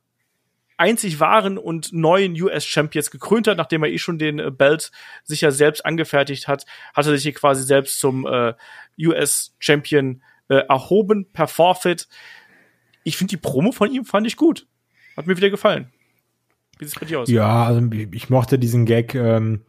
einzig wahren und neuen US-Champ jetzt gekrönt hat, nachdem er eh schon den äh, Belt sich ja selbst angefertigt hat, hat er sich hier quasi selbst zum äh, US-Champion äh, erhoben per Forfeit. Ich finde die Promo von ihm fand ich gut. Hat mir wieder gefallen.
Wie sieht es bei dir aus? Ja, also ich mochte diesen Gag, ähm,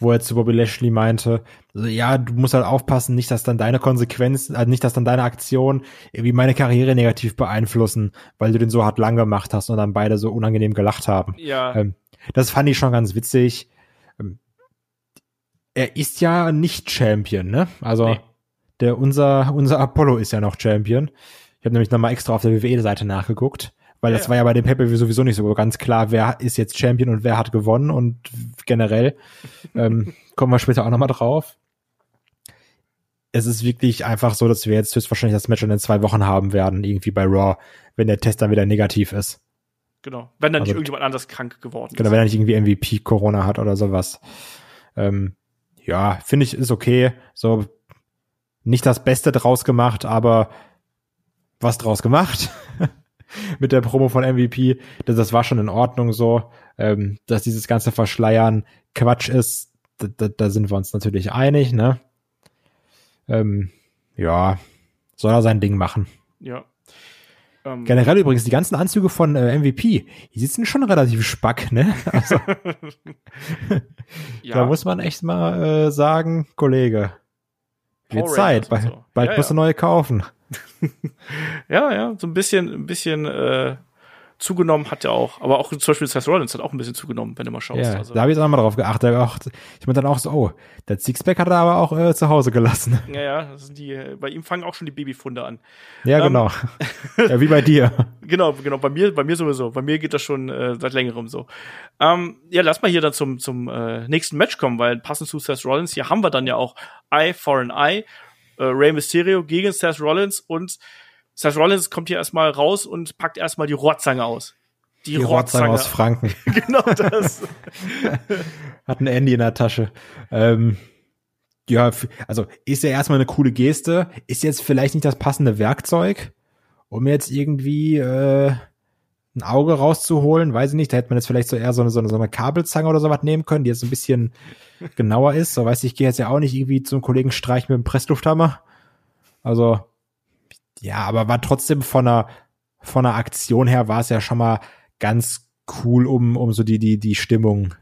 wo er zu Bobby Lashley meinte, also, ja, du musst halt aufpassen, nicht, dass dann deine Konsequenzen, also nicht, dass dann deine Aktionen irgendwie meine Karriere negativ beeinflussen, weil du den so hart lang gemacht hast und dann beide so unangenehm gelacht haben.
Ja.
Ähm, das fand ich schon ganz witzig. Ähm, er ist ja nicht Champion, ne? Also nee. der unser unser Apollo ist ja noch Champion. Ich habe nämlich nochmal extra auf der WWE-Seite nachgeguckt. Weil das ja. war ja bei dem Pay-Per-View sowieso nicht so ganz klar, wer ist jetzt Champion und wer hat gewonnen und generell [LAUGHS] ähm, kommen wir später auch nochmal drauf. Es ist wirklich einfach so, dass wir jetzt höchstwahrscheinlich das Match in den zwei Wochen haben werden, irgendwie bei Raw, wenn der Test dann wieder negativ ist.
Genau, wenn dann also, nicht irgendjemand anders krank geworden
ist. Genau, wenn er nicht irgendwie MVP Corona hat oder sowas. Ähm, ja, finde ich, ist okay. So, nicht das Beste draus gemacht, aber was draus gemacht. [LAUGHS] [LAUGHS] mit der Promo von MVP. Das, das war schon in Ordnung so. Ähm, dass dieses ganze Verschleiern Quatsch ist, da, da, da sind wir uns natürlich einig, ne? Ähm, ja, soll er sein Ding machen.
Ja.
Ähm, Generell übrigens, die ganzen Anzüge von äh, MVP, die sitzen schon relativ spack, ne? [LAUGHS] Also, ja. Da muss man echt mal äh, sagen, Kollege, wird Zeit, bald, so. bald ja, musst du neue kaufen. [LAUGHS]
ja, ja, so ein bisschen, ein bisschen äh, zugenommen hat er auch. Aber auch zum Beispiel Seth Rollins hat auch ein bisschen zugenommen, wenn du mal schaust.
Ja, also. Da habe ich auch mal drauf geachtet. Auch, ich meine dann auch so, oh, der Sixpack hat er aber auch äh, zu Hause gelassen. [LAUGHS]
Ja, ja, das sind die, bei ihm fangen auch schon die Babyfunde an.
Ja, ähm, genau. [LAUGHS] ja, wie bei dir.
Genau, genau, bei mir, bei mir sowieso. Bei mir geht das schon äh, seit längerem so. Ähm, ja, lass mal hier dann zum, zum äh, nächsten Match kommen, weil passend zu Seth Rollins, hier haben wir dann ja auch Eye for an Eye äh, Rey Mysterio gegen Seth Rollins und Seth Rollins kommt hier erstmal raus und packt erstmal die Rohrzange aus.
Die, die Rohrzange aus Franken. [LAUGHS]
genau das. [LAUGHS]
Hat ein Andy in der Tasche. Ähm, ja, also ist ja erstmal eine coole Geste. Ist jetzt vielleicht nicht das passende Werkzeug, um jetzt irgendwie äh, ein Auge rauszuholen. Weiß ich nicht, da hätte man jetzt vielleicht so eher so eine, so eine, so eine Kabelzange oder sowas nehmen können, die jetzt ein bisschen [LAUGHS] genauer ist. So weiß ich, ich gehe jetzt ja auch nicht irgendwie zum Kollegen streichen mit dem Presslufthammer. Also, ja, aber war trotzdem von einer, von einer Aktion her war es ja schon mal ganz cool, um, um so die, die, die Stimmung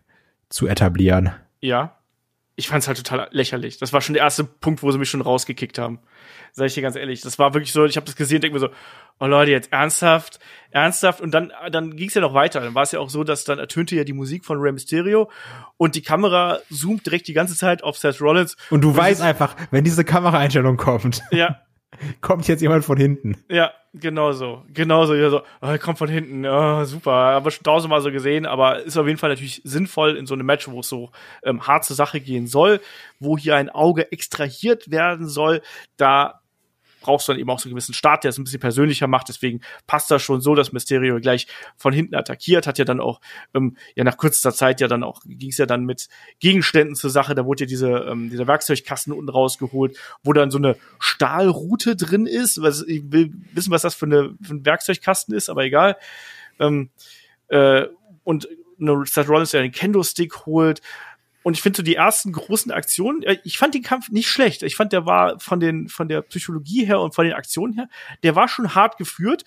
zu etablieren.
Ja. Ich fand es halt total lächerlich. Das war schon der erste Punkt, wo sie mich schon rausgekickt haben. Sag ich dir ganz ehrlich. Das war wirklich so, ich habe das gesehen und denke mir so, oh Leute, jetzt ernsthaft, ernsthaft. Und dann, dann ging es ja noch weiter. Dann war es ja auch so, dass dann ertönte ja die Musik von Rey Mysterio und die Kamera zoomt direkt die ganze Zeit auf Seth Rollins.
Und du und weißt einfach, wenn diese Kameraeinstellung kommt.
Ja. [LAUGHS] [LAUGHS]
kommt jetzt jemand von hinten.
Ja, genau so. Genau so. Ja, so oh, kommt von hinten. Oh, super. Haben wir schon tausendmal so gesehen, aber ist auf jeden Fall natürlich sinnvoll in so einem Match, wo es so ähm, hart zur Sache gehen soll, wo hier ein Auge extrahiert werden soll. Da brauchst du dann eben auch so einen gewissen Start, der es ein bisschen persönlicher macht. Deswegen passt das schon so, dass Mysterio gleich von hinten attackiert, hat ja dann auch, ähm, ja nach kürzester Zeit ja dann auch, ging es ja dann mit Gegenständen zur Sache. Da wurde ja diese, ähm, dieser Werkzeugkasten unten rausgeholt, wo dann so eine Stahlrute drin ist. Was, ich will wissen, was das für, eine, für ein Werkzeugkasten ist, aber egal. Ähm, äh, und eine Seth Rollins, der den Kendo-Stick holt und ich finde so die ersten großen Aktionen, äh, ich fand den Kampf nicht schlecht. Ich fand, der war von den, von der Psychologie her und von den Aktionen her, der war schon hart geführt.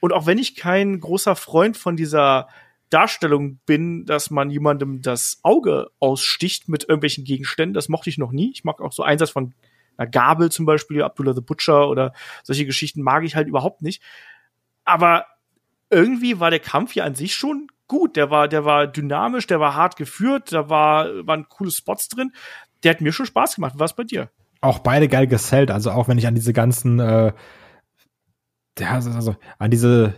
Und auch wenn ich kein großer Freund von dieser Darstellung bin, dass man jemandem das Auge aussticht mit irgendwelchen Gegenständen, das mochte ich noch nie. Ich mag auch so Einsatz von einer Gabel zum Beispiel, Abdullah the Butcher oder solche Geschichten mag ich halt überhaupt nicht. Aber irgendwie war der Kampf ja an sich schon gut. Der war, der war dynamisch, der war hart geführt, da war, waren coole Spots drin. Der hat mir schon Spaß gemacht. Was bei dir?
Auch beide geil gesellt. Also auch wenn ich an diese ganzen, äh, ja, also, also an diese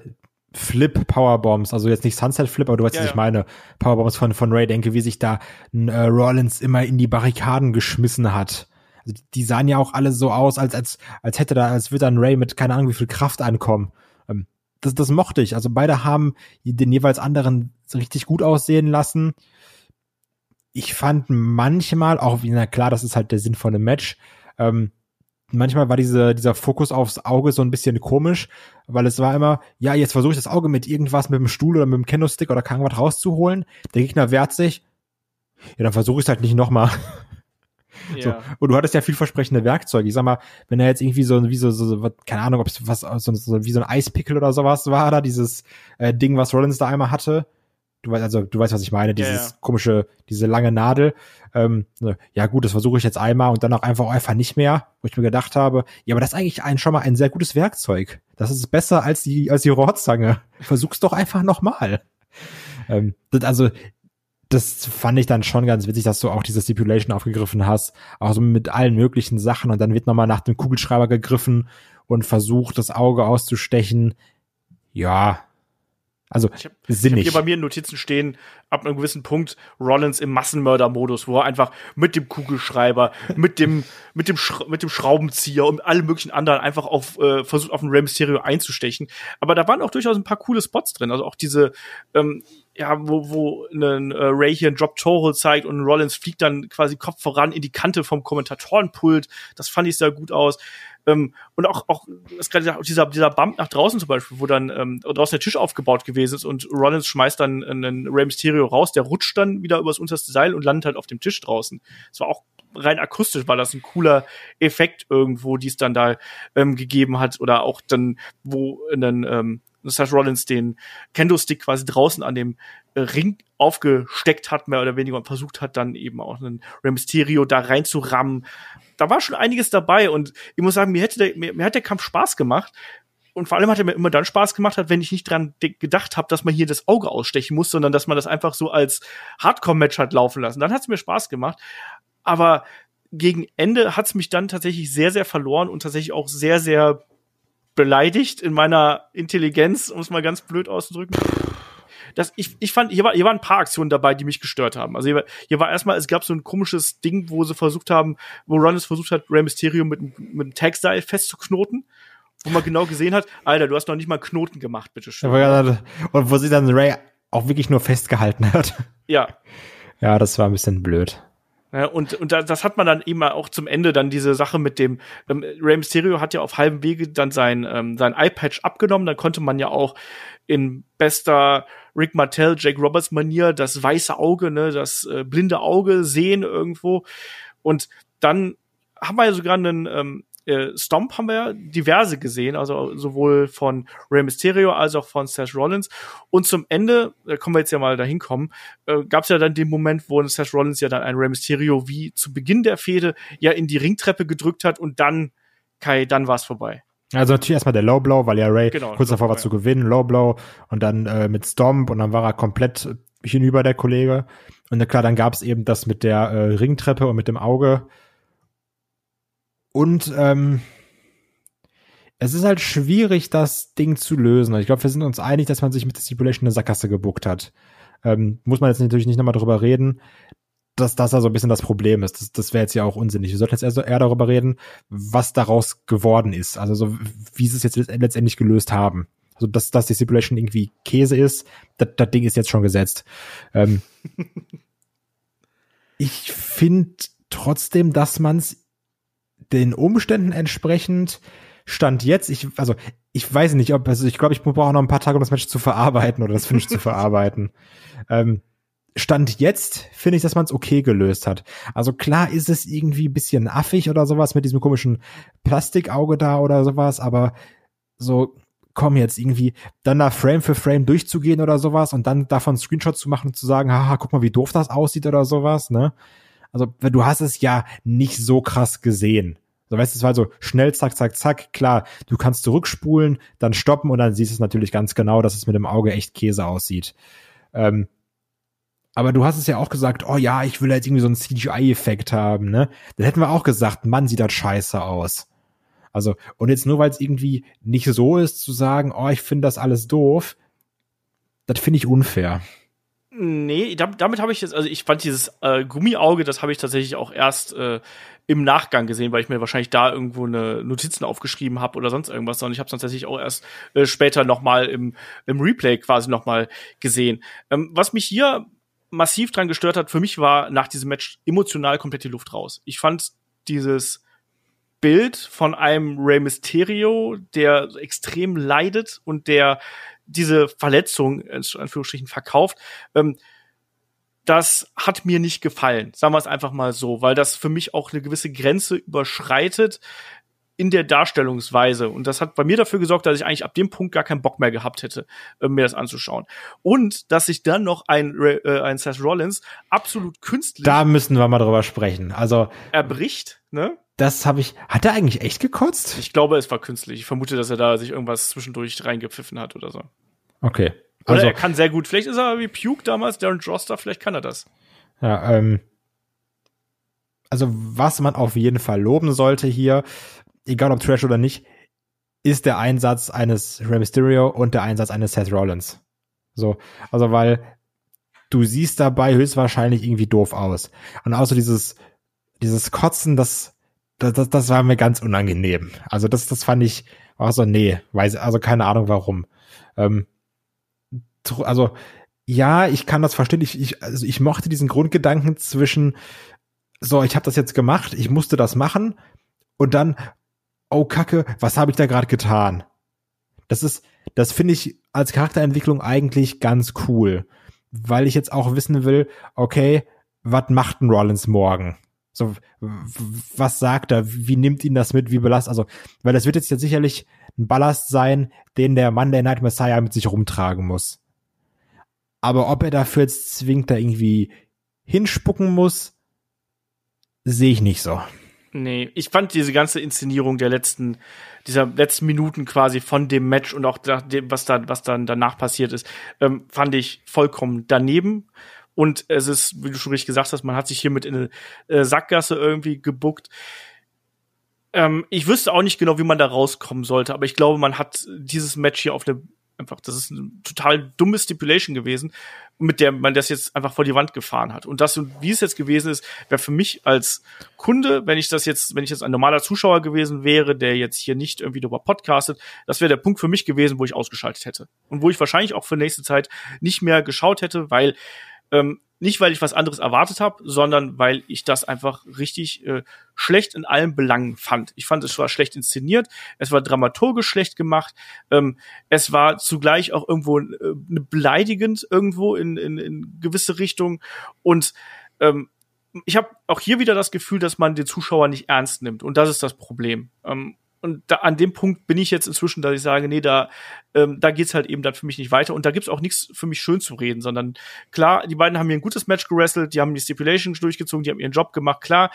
Flip Powerbombs, also jetzt nicht Sunset Flip, aber du weißt, ja, was ich meine. Powerbombs von, von Ray denke, wie sich da ein, äh, Rollins immer in die Barrikaden geschmissen hat. Also die, die sahen ja auch alle so aus, als, als, als hätte da, als würde dann Ray mit keine Ahnung wie viel Kraft ankommen. Das, das mochte ich. Also beide haben den jeweils anderen richtig gut aussehen lassen. Ich fand manchmal, auch na klar, das ist halt der Sinn von einem Match, ähm, manchmal war diese, dieser Fokus aufs Auge so ein bisschen komisch, weil es war immer, ja, jetzt versuche ich das Auge mit irgendwas, mit dem Stuhl oder mit dem Kendo-Stick oder kann was rauszuholen. Der Gegner wehrt sich. Ja, dann versuche ich es halt nicht nochmal. [LAUGHS] Ja. So. Und du hattest ja vielversprechende Werkzeuge. Ich sag mal, wenn er jetzt irgendwie so, wie so, so keine Ahnung, ob es was, so, so, wie so ein Eispickel oder sowas war, da dieses äh, Ding, was Rollins da einmal hatte. Du weißt, also, du weißt, was ich meine, dieses ja, ja. komische, diese lange Nadel. Ähm, ja gut, das versuche ich jetzt einmal und dann auch einfach, einfach nicht mehr, wo ich mir gedacht habe, ja, aber das ist eigentlich ein, schon mal ein sehr gutes Werkzeug. Das ist besser als die, als die Rohrzange. Versuch's doch einfach nochmal. Ähm, das, also, das fand ich dann schon ganz witzig, dass du auch diese Stipulation aufgegriffen hast, auch so mit allen möglichen Sachen. Und dann wird nochmal nach dem Kugelschreiber gegriffen und versucht, das Auge auszustechen. Ja, also
ich habe hab hier bei mir in Notizen stehen, ab einem gewissen Punkt Rollins im Massenmörder-Modus, wo er einfach mit dem Kugelschreiber, mit dem [LAUGHS] mit dem Schra mit dem Schraubenzieher und allen möglichen anderen einfach auf äh, versucht auf ein Rey Mysterio einzustechen. Aber da waren auch durchaus ein paar coole Spots drin, also auch diese ähm, ja, wo, wo ein äh, Ray hier einen Drop Toro zeigt und Rollins fliegt dann quasi Kopf voran in die Kante vom Kommentatorenpult. Das fand ich sehr gut aus. Ähm, und auch, auch, das gerade dieser, dieser Bump nach draußen zum Beispiel, wo dann ähm, draußen der Tisch aufgebaut gewesen ist und Rollins schmeißt dann einen Rey Mysterio raus, der rutscht dann wieder übers unterste Seil und landet halt auf dem Tisch draußen. Das war auch rein akustisch war das ein cooler Effekt irgendwo, die es dann da ähm, gegeben hat oder auch dann, wo dann ähm, Seth Rollins den Kendo-Stick quasi draußen an dem äh, Ring aufgesteckt hat, mehr oder weniger, und versucht hat, dann eben auch einen Rey Mysterio da reinzurammen. Da war schon einiges dabei und ich muss sagen, mir, hätte der, mir, mir hat der Kampf Spaß gemacht. Und vor allem hat er mir immer dann Spaß gemacht, wenn ich nicht dran gedacht habe, dass man hier das Auge ausstechen muss, sondern dass man das einfach so als Hardcore-Match hat laufen lassen. Dann hat es mir Spaß gemacht. Aber gegen Ende hat es mich dann tatsächlich sehr, sehr verloren und tatsächlich auch sehr, sehr beleidigt in meiner Intelligenz, um es mal ganz blöd auszudrücken. Das, ich, ich fand, hier, war, hier waren ein paar Aktionen dabei, die mich gestört haben. Also hier war, hier war erstmal, es gab so ein komisches Ding, wo sie versucht haben, wo Rollins versucht hat, Rey Mysterio mit, mit einem Tag-Style festzuknoten wo man genau gesehen hat, Alter, du hast noch nicht mal Knoten gemacht, bitteschön.
Und wo sie dann Ray auch wirklich nur festgehalten hat.
Ja.
Ja, das war ein bisschen blöd.
Ja, und, und das hat man dann eben auch zum Ende dann diese Sache mit dem, ähm, Rey Mysterio hat ja auf halbem Wege dann sein, ähm, sein Eye-Patch abgenommen, dann konnte man ja auch in bester Rick Martell, Jake Roberts Manier das weiße Auge, ne, das äh, blinde Auge sehen irgendwo. Und dann haben wir ja sogar einen, ähm, äh, Stomp haben wir ja diverse gesehen, also sowohl von Rey Mysterio als auch von Seth Rollins. Und zum Ende, da kommen wir jetzt ja mal dahin kommen, äh, gab es ja dann den Moment, wo Seth Rollins ja dann ein Rey Mysterio wie zu Beginn der Fehde ja in die Ringtreppe gedrückt hat und dann, Kai, dann war's vorbei.
Also natürlich erstmal der Low Blow, weil ja Ray genau, kurz davor war ja. zu gewinnen, Low Blow und dann äh, mit Stomp und dann war er komplett hinüber der Kollege. Und klar, dann gab es eben das mit der äh, Ringtreppe und mit dem Auge. Und ähm, es ist halt schwierig, das Ding zu lösen. Ich glaube, wir sind uns einig, dass man sich mit der Stipulation eine Sackgasse gebuckt hat. Ähm, muss man jetzt natürlich nicht nochmal drüber reden, dass das da so ein bisschen das Problem ist. Das, das wäre jetzt ja auch unsinnig. Wir sollten jetzt eher, so eher darüber reden, was daraus geworden ist. Also so, wie sie es jetzt letztendlich gelöst haben. Also, dass, dass die Stipulation irgendwie Käse ist, das, das Ding ist jetzt schon gesetzt. Ähm, [LAUGHS] ich finde trotzdem, dass man es den Umständen entsprechend Stand jetzt, ich, also ich weiß nicht, ob, also ich glaube, ich brauche noch ein paar Tage, um das Match zu verarbeiten oder das Finish zu [LAUGHS] verarbeiten. Ähm, Stand jetzt finde ich, dass man es okay gelöst hat. Also klar ist es irgendwie ein bisschen affig oder sowas mit diesem komischen Plastikauge da oder sowas, aber so komm jetzt irgendwie dann da Frame für Frame durchzugehen oder sowas und dann davon Screenshot zu machen und zu sagen, haha, guck mal, wie doof das aussieht oder sowas, ne? Also, du hast es ja nicht so krass gesehen. So, weißt du, es war so schnell, zack, zack, zack, klar, du kannst zurückspulen, dann stoppen und dann siehst du es natürlich ganz genau, dass es mit dem Auge echt Käse aussieht. Ähm, aber du hast es ja auch gesagt, oh ja, ich will jetzt irgendwie so einen CGI-Effekt haben, ne? Dann hätten wir auch gesagt, Mann, sieht das scheiße aus. Also, und jetzt nur weil es irgendwie nicht so ist, zu sagen, oh, ich finde das alles doof, das finde ich unfair.
Nee, damit, damit habe ich jetzt, also ich fand dieses äh, Gummiauge, das habe ich tatsächlich auch erst äh, im Nachgang gesehen, weil ich mir wahrscheinlich da irgendwo eine Notizen aufgeschrieben habe oder sonst irgendwas, sondern ich habe es tatsächlich auch erst äh, später nochmal im, im Replay quasi nochmal gesehen. Ähm, was mich hier massiv dran gestört hat, für mich war nach diesem Match emotional komplett die Luft raus. Ich fand dieses Bild von einem Rey Mysterio, der extrem leidet und der diese Verletzung in Anführungsstrichen verkauft. Ähm, das hat mir nicht gefallen, sagen wir es einfach mal so, weil das für mich auch eine gewisse Grenze überschreitet in der Darstellungsweise. Und das hat bei mir dafür gesorgt, dass ich eigentlich ab dem Punkt gar keinen Bock mehr gehabt hätte, äh, mir das anzuschauen. Und dass sich dann noch ein, äh, ein Seth Rollins absolut künstlich.
Da müssen wir mal drüber sprechen. Also.
Erbricht, ne?
Das habe ich. Hat er eigentlich echt gekotzt?
Ich glaube, es war künstlich. Ich vermute, dass er da sich irgendwas zwischendurch reingepfiffen hat oder so.
Okay.
Also, oder er kann sehr gut. Vielleicht ist er wie Puke damals, Darren Droster, vielleicht kann er das.
Ja, ähm. Also, was man auf jeden Fall loben sollte hier, egal ob Trash oder nicht, ist der Einsatz eines Rey Mysterio und der Einsatz eines Seth Rollins. So, also weil du siehst dabei höchstwahrscheinlich irgendwie doof aus. Und außer dieses, dieses Kotzen, das das, das, das war mir ganz unangenehm. Also das, das fand ich auch so, nee, weiß, also keine Ahnung warum. Ähm, also ja, ich kann das verstehen. Ich, ich, also ich mochte diesen Grundgedanken zwischen, so, ich habe das jetzt gemacht, ich musste das machen und dann, oh Kacke, was habe ich da gerade getan? Das ist, das finde ich als Charakterentwicklung eigentlich ganz cool, weil ich jetzt auch wissen will, okay, was macht ein Rollins morgen? So, was sagt er? Wie nimmt ihn das mit? Wie belastet? Also, weil das wird jetzt ja sicherlich ein Ballast sein, den der Monday Night Messiah mit sich rumtragen muss. Aber ob er dafür jetzt zwingend da irgendwie hinspucken muss, sehe ich nicht so.
Nee, ich fand diese ganze Inszenierung der letzten, dieser letzten Minuten quasi von dem Match und auch dem, was da, was dann danach passiert ist, ähm, fand ich vollkommen daneben. Und es ist, wie du schon richtig gesagt hast, man hat sich hiermit in eine äh, Sackgasse irgendwie gebuckt. Ähm, ich wüsste auch nicht genau, wie man da rauskommen sollte, aber ich glaube, man hat dieses Match hier auf eine einfach, das ist eine total dumme Stipulation gewesen, mit der man das jetzt einfach vor die Wand gefahren hat. Und das, wie es jetzt gewesen ist, wäre für mich als Kunde, wenn ich das jetzt, wenn ich jetzt ein normaler Zuschauer gewesen wäre, der jetzt hier nicht irgendwie darüber podcastet, das wäre der Punkt für mich gewesen, wo ich ausgeschaltet hätte. Und wo ich wahrscheinlich auch für nächste Zeit nicht mehr geschaut hätte, weil ähm, nicht, weil ich was anderes erwartet habe, sondern weil ich das einfach richtig äh, schlecht in allen Belangen fand. Ich fand, es war schlecht inszeniert, es war dramaturgisch schlecht gemacht, ähm, es war zugleich auch irgendwo äh, beleidigend irgendwo in, in, in gewisse Richtung und ähm, ich habe auch hier wieder das Gefühl, dass man den Zuschauer nicht ernst nimmt. Und das ist das Problem. Ähm, und da, an dem Punkt bin ich jetzt inzwischen, dass ich sage, nee, da, ähm, da geht's halt eben dann für mich nicht weiter. Und da gibt's auch nichts für mich schön zu reden, sondern klar, die beiden haben hier ein gutes Match gewrestelt, die haben die Stipulations durchgezogen, die haben ihren Job gemacht, klar.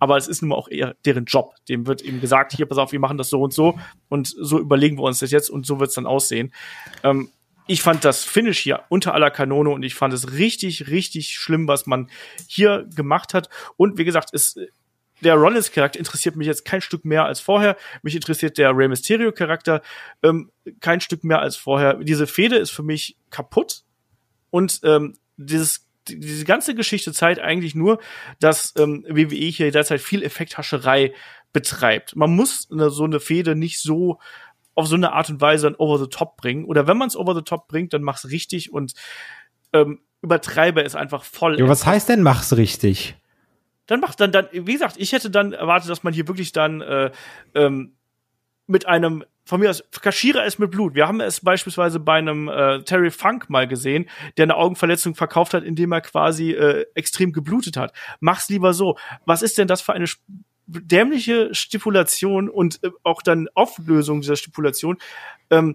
Aber es ist nun mal auch eher deren Job. Dem wird eben gesagt, hier, pass auf, wir machen das so und so. Und so überlegen wir uns das jetzt und so wird's dann aussehen. Ähm, ich fand das Finish hier unter aller Kanone und ich fand es richtig, richtig schlimm, was man hier gemacht hat. Und wie gesagt, es, der Rollins-Charakter interessiert mich jetzt kein Stück mehr als vorher. Mich interessiert der Rey Mysterio-Charakter ähm, kein Stück mehr als vorher. Diese Fehde ist für mich kaputt und ähm, dieses diese ganze Geschichte zeigt eigentlich nur, dass ähm, WWE hier derzeit viel Effekthascherei betreibt. Man muss eine, so eine Fehde nicht so auf so eine Art und Weise dann over the top bringen. Oder wenn man es over the top bringt, dann mach's richtig und ähm, übertreibe es einfach voll.
Ja, was heißt denn mach's richtig?
Dann macht dann dann, wie gesagt, ich hätte dann erwartet, dass man hier wirklich dann äh, ähm, mit einem von mir aus, kaschiere es mit Blut. Wir haben es beispielsweise bei einem äh, Terry Funk mal gesehen, der eine Augenverletzung verkauft hat, indem er quasi äh, extrem geblutet hat. Mach's lieber so. Was ist denn das für eine dämliche Stipulation und äh, auch dann Auflösung dieser Stipulation, ähm,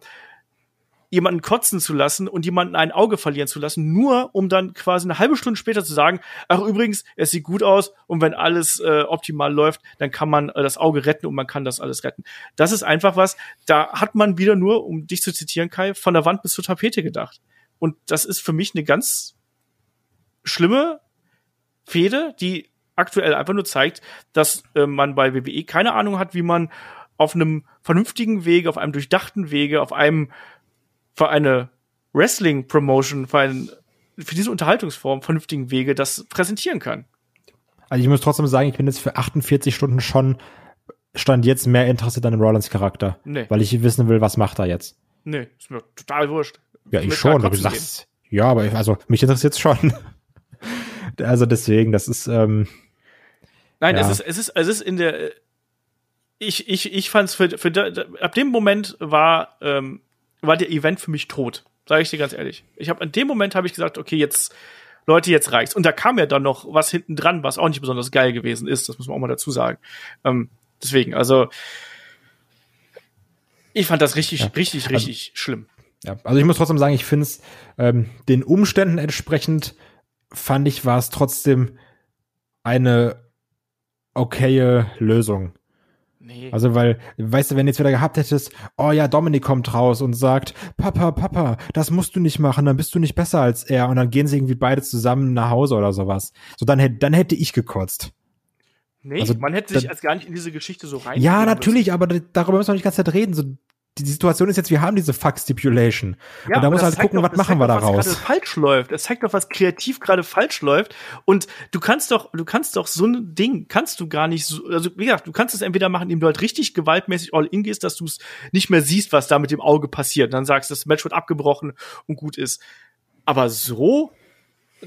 jemanden kotzen zu lassen und jemanden ein Auge verlieren zu lassen, nur um dann quasi eine halbe Stunde später zu sagen, ach übrigens, es sieht gut aus und wenn alles äh, optimal läuft, dann kann man äh, das Auge retten und man kann das alles retten. Das ist einfach was, da hat man wieder nur, um dich zu zitieren, Kai, von der Wand bis zur Tapete gedacht. Und das ist für mich eine ganz schlimme Fehde, die aktuell einfach nur zeigt, dass äh, man bei WWE keine Ahnung hat, wie man auf einem vernünftigen Wege, auf einem durchdachten Wege, auf einem für eine Wrestling-Promotion, für, einen, für diese Unterhaltungsform vernünftigen Wege das präsentieren kann.
Also ich muss trotzdem sagen, ich bin jetzt für 48 Stunden schon stand jetzt mehr interessiert an dem Rollins-Charakter. Nee. Weil ich wissen will, was macht er jetzt.
Nee, ist mir total wurscht.
Ja, ich schon, aber du sagst, ja, aber ich, also mich interessiert es schon. [LAUGHS] also deswegen, das ist, ähm,
Nein, ja. es ist, es ist, es ist in der, ich, ich, ich fand's für, für, ab dem Moment war, ähm, war der Event für mich tot. Sage ich dir ganz ehrlich. Ich habe in dem Moment habe ich gesagt, okay, jetzt, Leute, jetzt reicht's. Und da kam ja dann noch was hinten dran, was auch nicht besonders geil gewesen ist. Das muss man auch mal dazu sagen. Ähm, deswegen, also, ich fand das richtig, ja. richtig, also richtig also, schlimm.
Ja, also ich muss trotzdem sagen, ich finde es ähm, den Umständen entsprechend fand ich war es trotzdem eine okaye Lösung. Nee. Also, weil, weißt du, wenn du jetzt wieder gehabt hättest, oh ja, Dominik kommt raus und sagt, Papa, Papa, das musst du nicht machen, dann bist du nicht besser als er. Und dann gehen sie irgendwie beide zusammen nach Hause oder sowas. So, dann hätte, dann hätte ich gekotzt.
Nee, also, man hätte sich als gar nicht in diese Geschichte so rein.
Ja, natürlich, aber darüber müssen wir nicht die ganze Zeit reden. So, die Situation ist jetzt, wir haben diese Fuck Stipulation. Ja, und da muss halt gucken, doch, was machen wir daraus. Was
gerade falsch läuft. Es zeigt doch, was kreativ gerade falsch läuft. Und du kannst doch, du kannst doch so ein Ding, kannst du gar nicht so, also wie gesagt, du kannst es entweder machen, indem du halt richtig gewaltmäßig all in gehst, dass du es nicht mehr siehst, was da mit dem Auge passiert. Dann sagst, das Match wird abgebrochen und gut ist. Aber so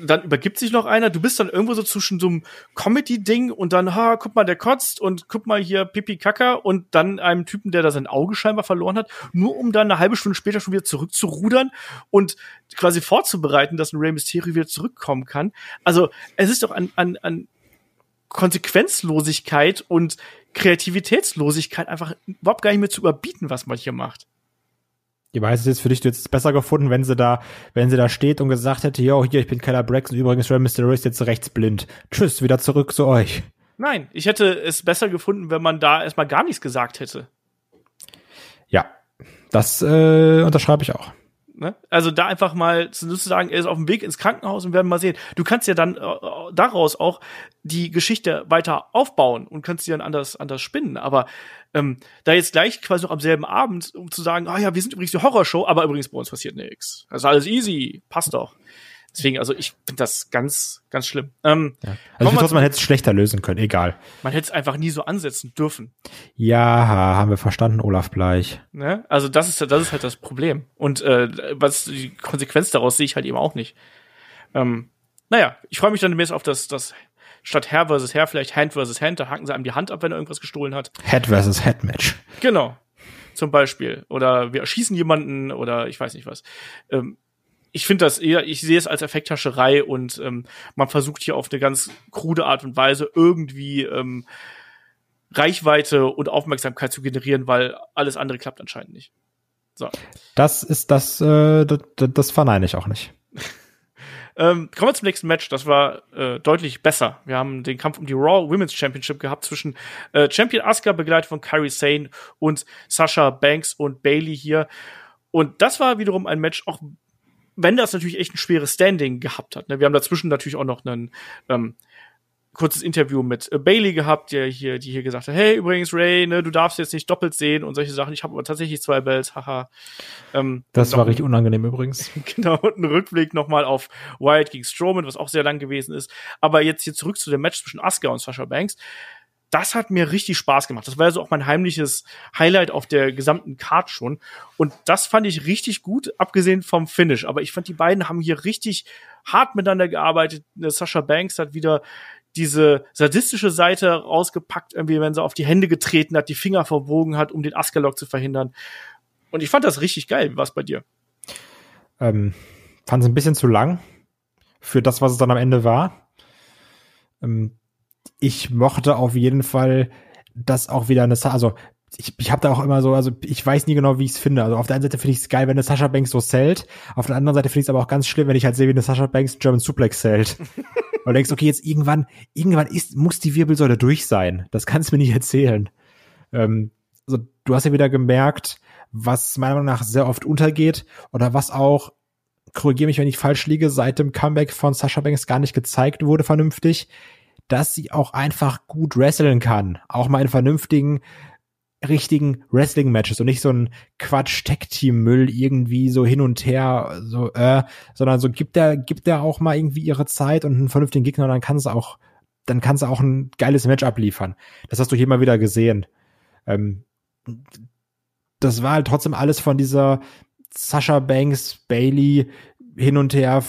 dann übergibt sich noch einer, du bist dann irgendwo so zwischen so einem Comedy-Ding und dann, ha, guck mal, der kotzt und guck mal hier Pipi Kaka und dann einem Typen, der da sein Auge scheinbar verloren hat, nur um dann eine halbe Stunde später schon wieder zurückzurudern und quasi vorzubereiten, dass ein Rey Mysterio wieder zurückkommen kann. Also, es ist doch an, an, an Konsequenzlosigkeit und Kreativitätslosigkeit einfach überhaupt gar nicht mehr zu überbieten, was man hier macht.
Die weiß es jetzt für dich, du hättest es besser gefunden, wenn sie da, wenn sie da steht und gesagt hätte, jo, hier, ich bin Keller Braxton, übrigens Rey Mysterio ist jetzt rechtsblind. Tschüss, wieder zurück zu euch.
Nein, ich hätte es besser gefunden, wenn man da erstmal gar nichts gesagt hätte.
Ja, das äh, unterschreibe ich auch.
Ne? Also da einfach mal zu sagen, er ist auf dem Weg ins Krankenhaus und werden mal sehen. Du kannst ja dann äh, daraus auch die Geschichte weiter aufbauen und kannst sie dann anders anders spinnen. Aber ähm, da jetzt gleich quasi noch am selben Abend, um zu sagen, ah ja, wir sind übrigens die Horrorshow, aber übrigens bei uns passiert nichts. Das ist alles easy, passt doch. Deswegen, also ich finde das ganz, ganz schlimm. Ähm,
ja. Also ich trotzdem, man hätte es schlechter lösen können, egal.
Man hätte es einfach nie so ansetzen dürfen.
Ja, haben wir verstanden, Olaf Bleich.
Ne? Also das ist, das ist halt das Problem. Und äh, was die Konsequenz daraus sehe ich halt eben auch nicht. Ähm, naja, ich freue mich dann demnächst auf das, das statt Herr versus Herr, vielleicht Hand versus Hand, da haken sie einem die Hand ab, wenn er irgendwas gestohlen hat.
Head versus Head Match.
Genau. Zum Beispiel. Oder wir erschießen jemanden oder ich weiß nicht was. Ähm, ich finde das eher, ich sehe es als Effekthascherei und ähm, man versucht hier auf eine ganz krude Art und Weise irgendwie ähm, Reichweite und Aufmerksamkeit zu generieren, weil alles andere klappt anscheinend nicht.
So. Das ist das, äh, das, das verneine ich auch nicht. [LAUGHS]
Ähm, kommen wir zum nächsten Match. Das war äh, deutlich besser. Wir haben den Kampf um die Raw Women's Championship gehabt zwischen äh, Champion Asuka, begleitet von Kairi Sane und Sasha Banks und Bailey hier. Und das war wiederum ein Match, auch wenn das natürlich echt ein schweres Standing gehabt hat. Ne? Wir haben dazwischen natürlich auch noch einen ähm, kurzes Interview mit äh, Bailey gehabt, der hier, die hier gesagt hat, hey, übrigens Ray, ne, du darfst jetzt nicht doppelt sehen und solche Sachen. Ich habe aber tatsächlich zwei Bells, haha.
Ähm, das war richtig unangenehm übrigens. [LAUGHS]
genau, und ein Rückblick nochmal auf Wyatt gegen Strowman, was auch sehr lang gewesen ist. Aber jetzt hier zurück zu dem Match zwischen Asuka und Sasha Banks. Das hat mir richtig Spaß gemacht. Das war ja so auch mein heimliches Highlight auf der gesamten Card schon. Und das fand ich richtig gut, abgesehen vom Finish. Aber ich fand, die beiden haben hier richtig hart miteinander gearbeitet. Sasha Banks hat wieder diese sadistische Seite rausgepackt, irgendwie, wenn sie auf die Hände getreten hat, die Finger verbogen hat, um den Askalok zu verhindern. Und ich fand das richtig geil. Es bei dir?
Ähm, fand es ein bisschen zu lang für das, was es dann am Ende war. Ähm, ich mochte auf jeden Fall, dass auch wieder eine, also ich, ich habe da auch immer so, also ich weiß nie genau, wie ich es finde. Also auf der einen Seite finde ich es geil, wenn eine Sascha Banks so zählt. Auf der anderen Seite finde ich es aber auch ganz schlimm, wenn ich halt sehe, wie eine Sascha Banks German Suplex zählt. [LAUGHS] Und denkst, okay, jetzt irgendwann, irgendwann ist, muss die Wirbelsäule durch sein. Das kannst du mir nicht erzählen. Ähm, also, du hast ja wieder gemerkt, was meiner Meinung nach sehr oft untergeht oder was auch, korrigiere mich, wenn ich falsch liege, seit dem Comeback von Sascha Banks gar nicht gezeigt wurde vernünftig, dass sie auch einfach gut wresteln kann. Auch mal in vernünftigen richtigen Wrestling-Matches und nicht so ein Quatsch-Tech-Team-Müll irgendwie so hin und her, so, äh, sondern so gibt der, gibt der auch mal irgendwie ihre Zeit und einen vernünftigen Gegner und dann kann es auch, dann kann es auch ein geiles Match abliefern. Das hast du hier mal wieder gesehen. Ähm, das war halt trotzdem alles von dieser Sasha Banks, Bailey hin und her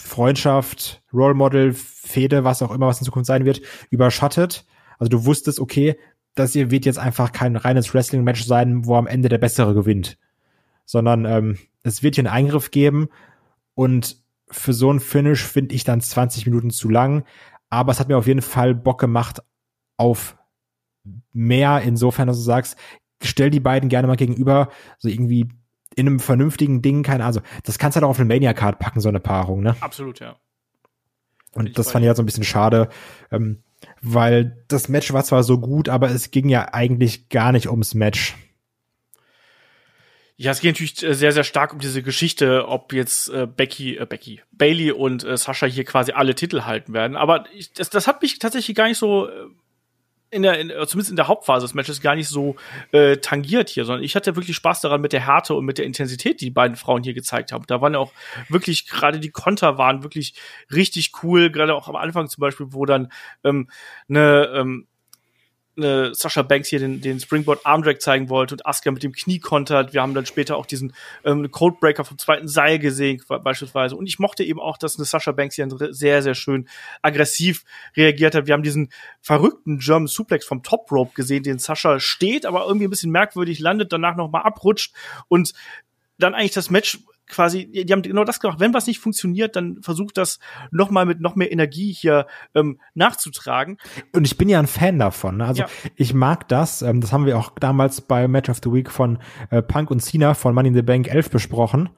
Freundschaft, Role Model, Fehde, was auch immer, was in Zukunft sein wird, überschattet. Also du wusstest, okay, das hier wird jetzt einfach kein reines Wrestling-Match sein, wo am Ende der Bessere gewinnt. Sondern ähm, es wird hier einen Eingriff geben und für so ein Finish finde ich dann 20 Minuten zu lang. Aber es hat mir auf jeden Fall Bock gemacht auf mehr, insofern, dass du sagst, stell die beiden gerne mal gegenüber, so irgendwie in einem vernünftigen Ding, keine Ahnung. Also, das kannst du halt auch auf eine Mania-Card packen, so eine Paarung, ne?
Absolut, ja.
Und das fand ich halt so ein bisschen schade. Ähm, weil das Match war zwar so gut, aber es ging ja eigentlich gar nicht ums Match.
Ja, es geht natürlich äh, sehr, sehr stark um diese Geschichte, ob jetzt äh, Becky, äh, Becky, Bailey und äh, Sascha hier quasi alle Titel halten werden. Aber ich, das, das hat mich tatsächlich gar nicht so äh, in der, in, zumindest in der Hauptphase des Matches gar nicht so äh, tangiert hier, sondern ich hatte wirklich Spaß daran mit der Härte und mit der Intensität, die die beiden Frauen hier gezeigt haben. Da waren ja auch wirklich, gerade die Konter waren wirklich richtig cool, gerade auch am Anfang zum Beispiel, wo dann ähm, eine ähm, äh, Sascha Banks hier den, den Springboard Armdrag zeigen wollte und Asuka mit dem Knie kontert. Wir haben dann später auch diesen ähm, Codebreaker vom zweiten Seil gesehen beispielsweise. Und ich mochte eben auch, dass eine Sascha Banks hier sehr, sehr schön aggressiv reagiert hat. Wir haben diesen verrückten German Suplex vom Top Rope gesehen, den Sascha steht, aber irgendwie ein bisschen merkwürdig landet, danach nochmal abrutscht und dann eigentlich das Match quasi, die haben genau das gemacht. Wenn was nicht funktioniert, dann versucht das nochmal mit noch mehr Energie hier ähm, nachzutragen.
Und ich bin ja ein Fan davon. Ne? Also ja. ich mag das. Ähm, das haben wir auch damals bei Match of the Week von äh, Punk und Cena von Money in the Bank 11 besprochen.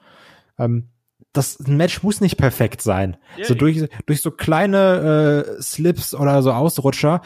Ähm, das Match muss nicht perfekt sein. Ja, so durch, durch so kleine äh, Slips oder so Ausrutscher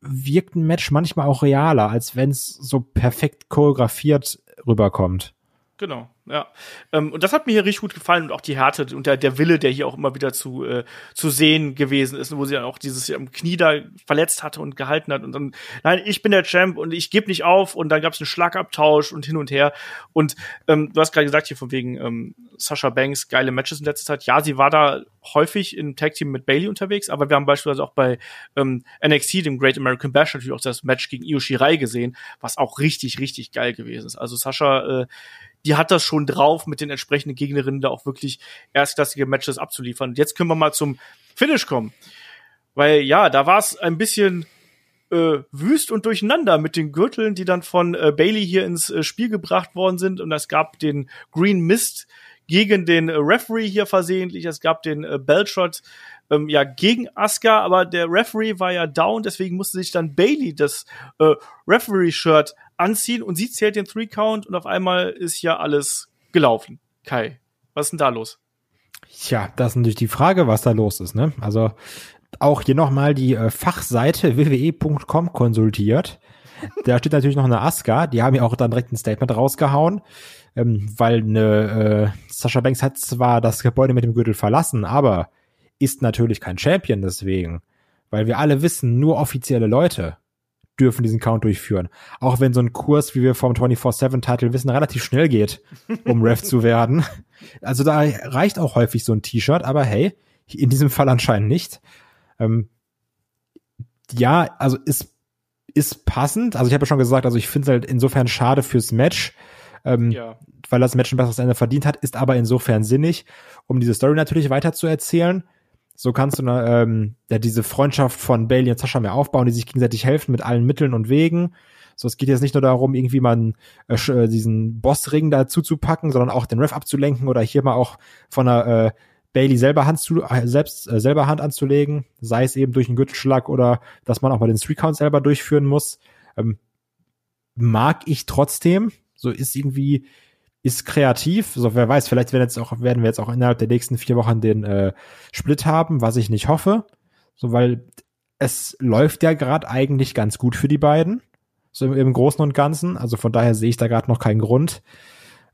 wirkt ein Match manchmal auch realer, als wenn es so perfekt choreografiert rüberkommt.
Genau, ja. Ähm, und das hat mir hier richtig gut gefallen und auch die Härte und der, der Wille, der hier auch immer wieder zu, äh, zu sehen gewesen ist, wo sie dann auch dieses am Knie da verletzt hatte und gehalten hat und dann, nein, ich bin der Champ und ich gebe nicht auf und dann gab es einen Schlagabtausch und hin und her. Und ähm, du hast gerade gesagt hier von wegen ähm, Sasha Banks geile Matches in letzter Zeit. Ja, sie war da häufig im Tag Team mit Bailey unterwegs, aber wir haben beispielsweise auch bei ähm, NXT, dem Great American Bash, natürlich auch das Match gegen Io Shirai gesehen, was auch richtig, richtig geil gewesen ist. Also Sascha äh, die hat das schon drauf, mit den entsprechenden Gegnerinnen da auch wirklich erstklassige Matches abzuliefern. Jetzt können wir mal zum Finish kommen. Weil ja, da war es ein bisschen äh, wüst und durcheinander mit den Gürteln, die dann von äh, Bailey hier ins äh, Spiel gebracht worden sind. Und es gab den Green Mist gegen den Referee hier versehentlich. Es gab den äh, Bellshot ähm, ja gegen Asuka, aber der Referee war ja down, deswegen musste sich dann Bailey das äh, Referee-Shirt anziehen und sie zählt den Three Count und auf einmal ist ja alles gelaufen. Kai, was ist denn da los?
Tja, das ist natürlich die Frage, was da los ist, ne? Also auch hier nochmal die äh, Fachseite wwe.com konsultiert. Da steht natürlich noch eine Asuka, die haben ja auch dann direkt ein Statement rausgehauen, ähm, weil eine äh, Sascha Banks hat zwar das Gebäude mit dem Gürtel verlassen, aber ist natürlich kein Champion deswegen, weil wir alle wissen, nur offizielle Leute dürfen diesen Count durchführen. Auch wenn so ein Kurs, wie wir vom 24-7-Title wissen, relativ schnell geht, um Ref zu werden. Also da reicht auch häufig so ein T-Shirt, aber hey, in diesem Fall anscheinend nicht. Ähm, ja, also ist, ist passend. Also ich habe ja schon gesagt, also ich finde es halt insofern schade fürs Match, ähm, ja. weil das Match ein besseres Ende verdient hat, ist aber insofern sinnig, um diese Story natürlich weiter zu erzählen. So kannst du ähm, ja diese Freundschaft von Bailey und Sascha mehr aufbauen, die sich gegenseitig helfen mit allen Mitteln und Wegen. So, es geht jetzt nicht nur darum, irgendwie mal äh, äh, diesen Bossring dazu zu packen, sondern auch den Ref abzulenken oder hier mal auch von einer äh, Bailey selber Hand zu, äh, selbst äh, selber Hand anzulegen, sei es eben durch einen Gürtelschlag oder dass man auch mal den Three Count selber durchführen muss. Ähm, mag ich trotzdem. So ist irgendwie ist kreativ. So, wer weiß, vielleicht werden, jetzt auch, werden wir jetzt auch innerhalb der nächsten vier Wochen den äh, Split haben, was ich nicht hoffe. So, weil es läuft ja gerade eigentlich ganz gut für die beiden. So im, im Großen und Ganzen. Also von daher sehe ich da gerade noch keinen Grund.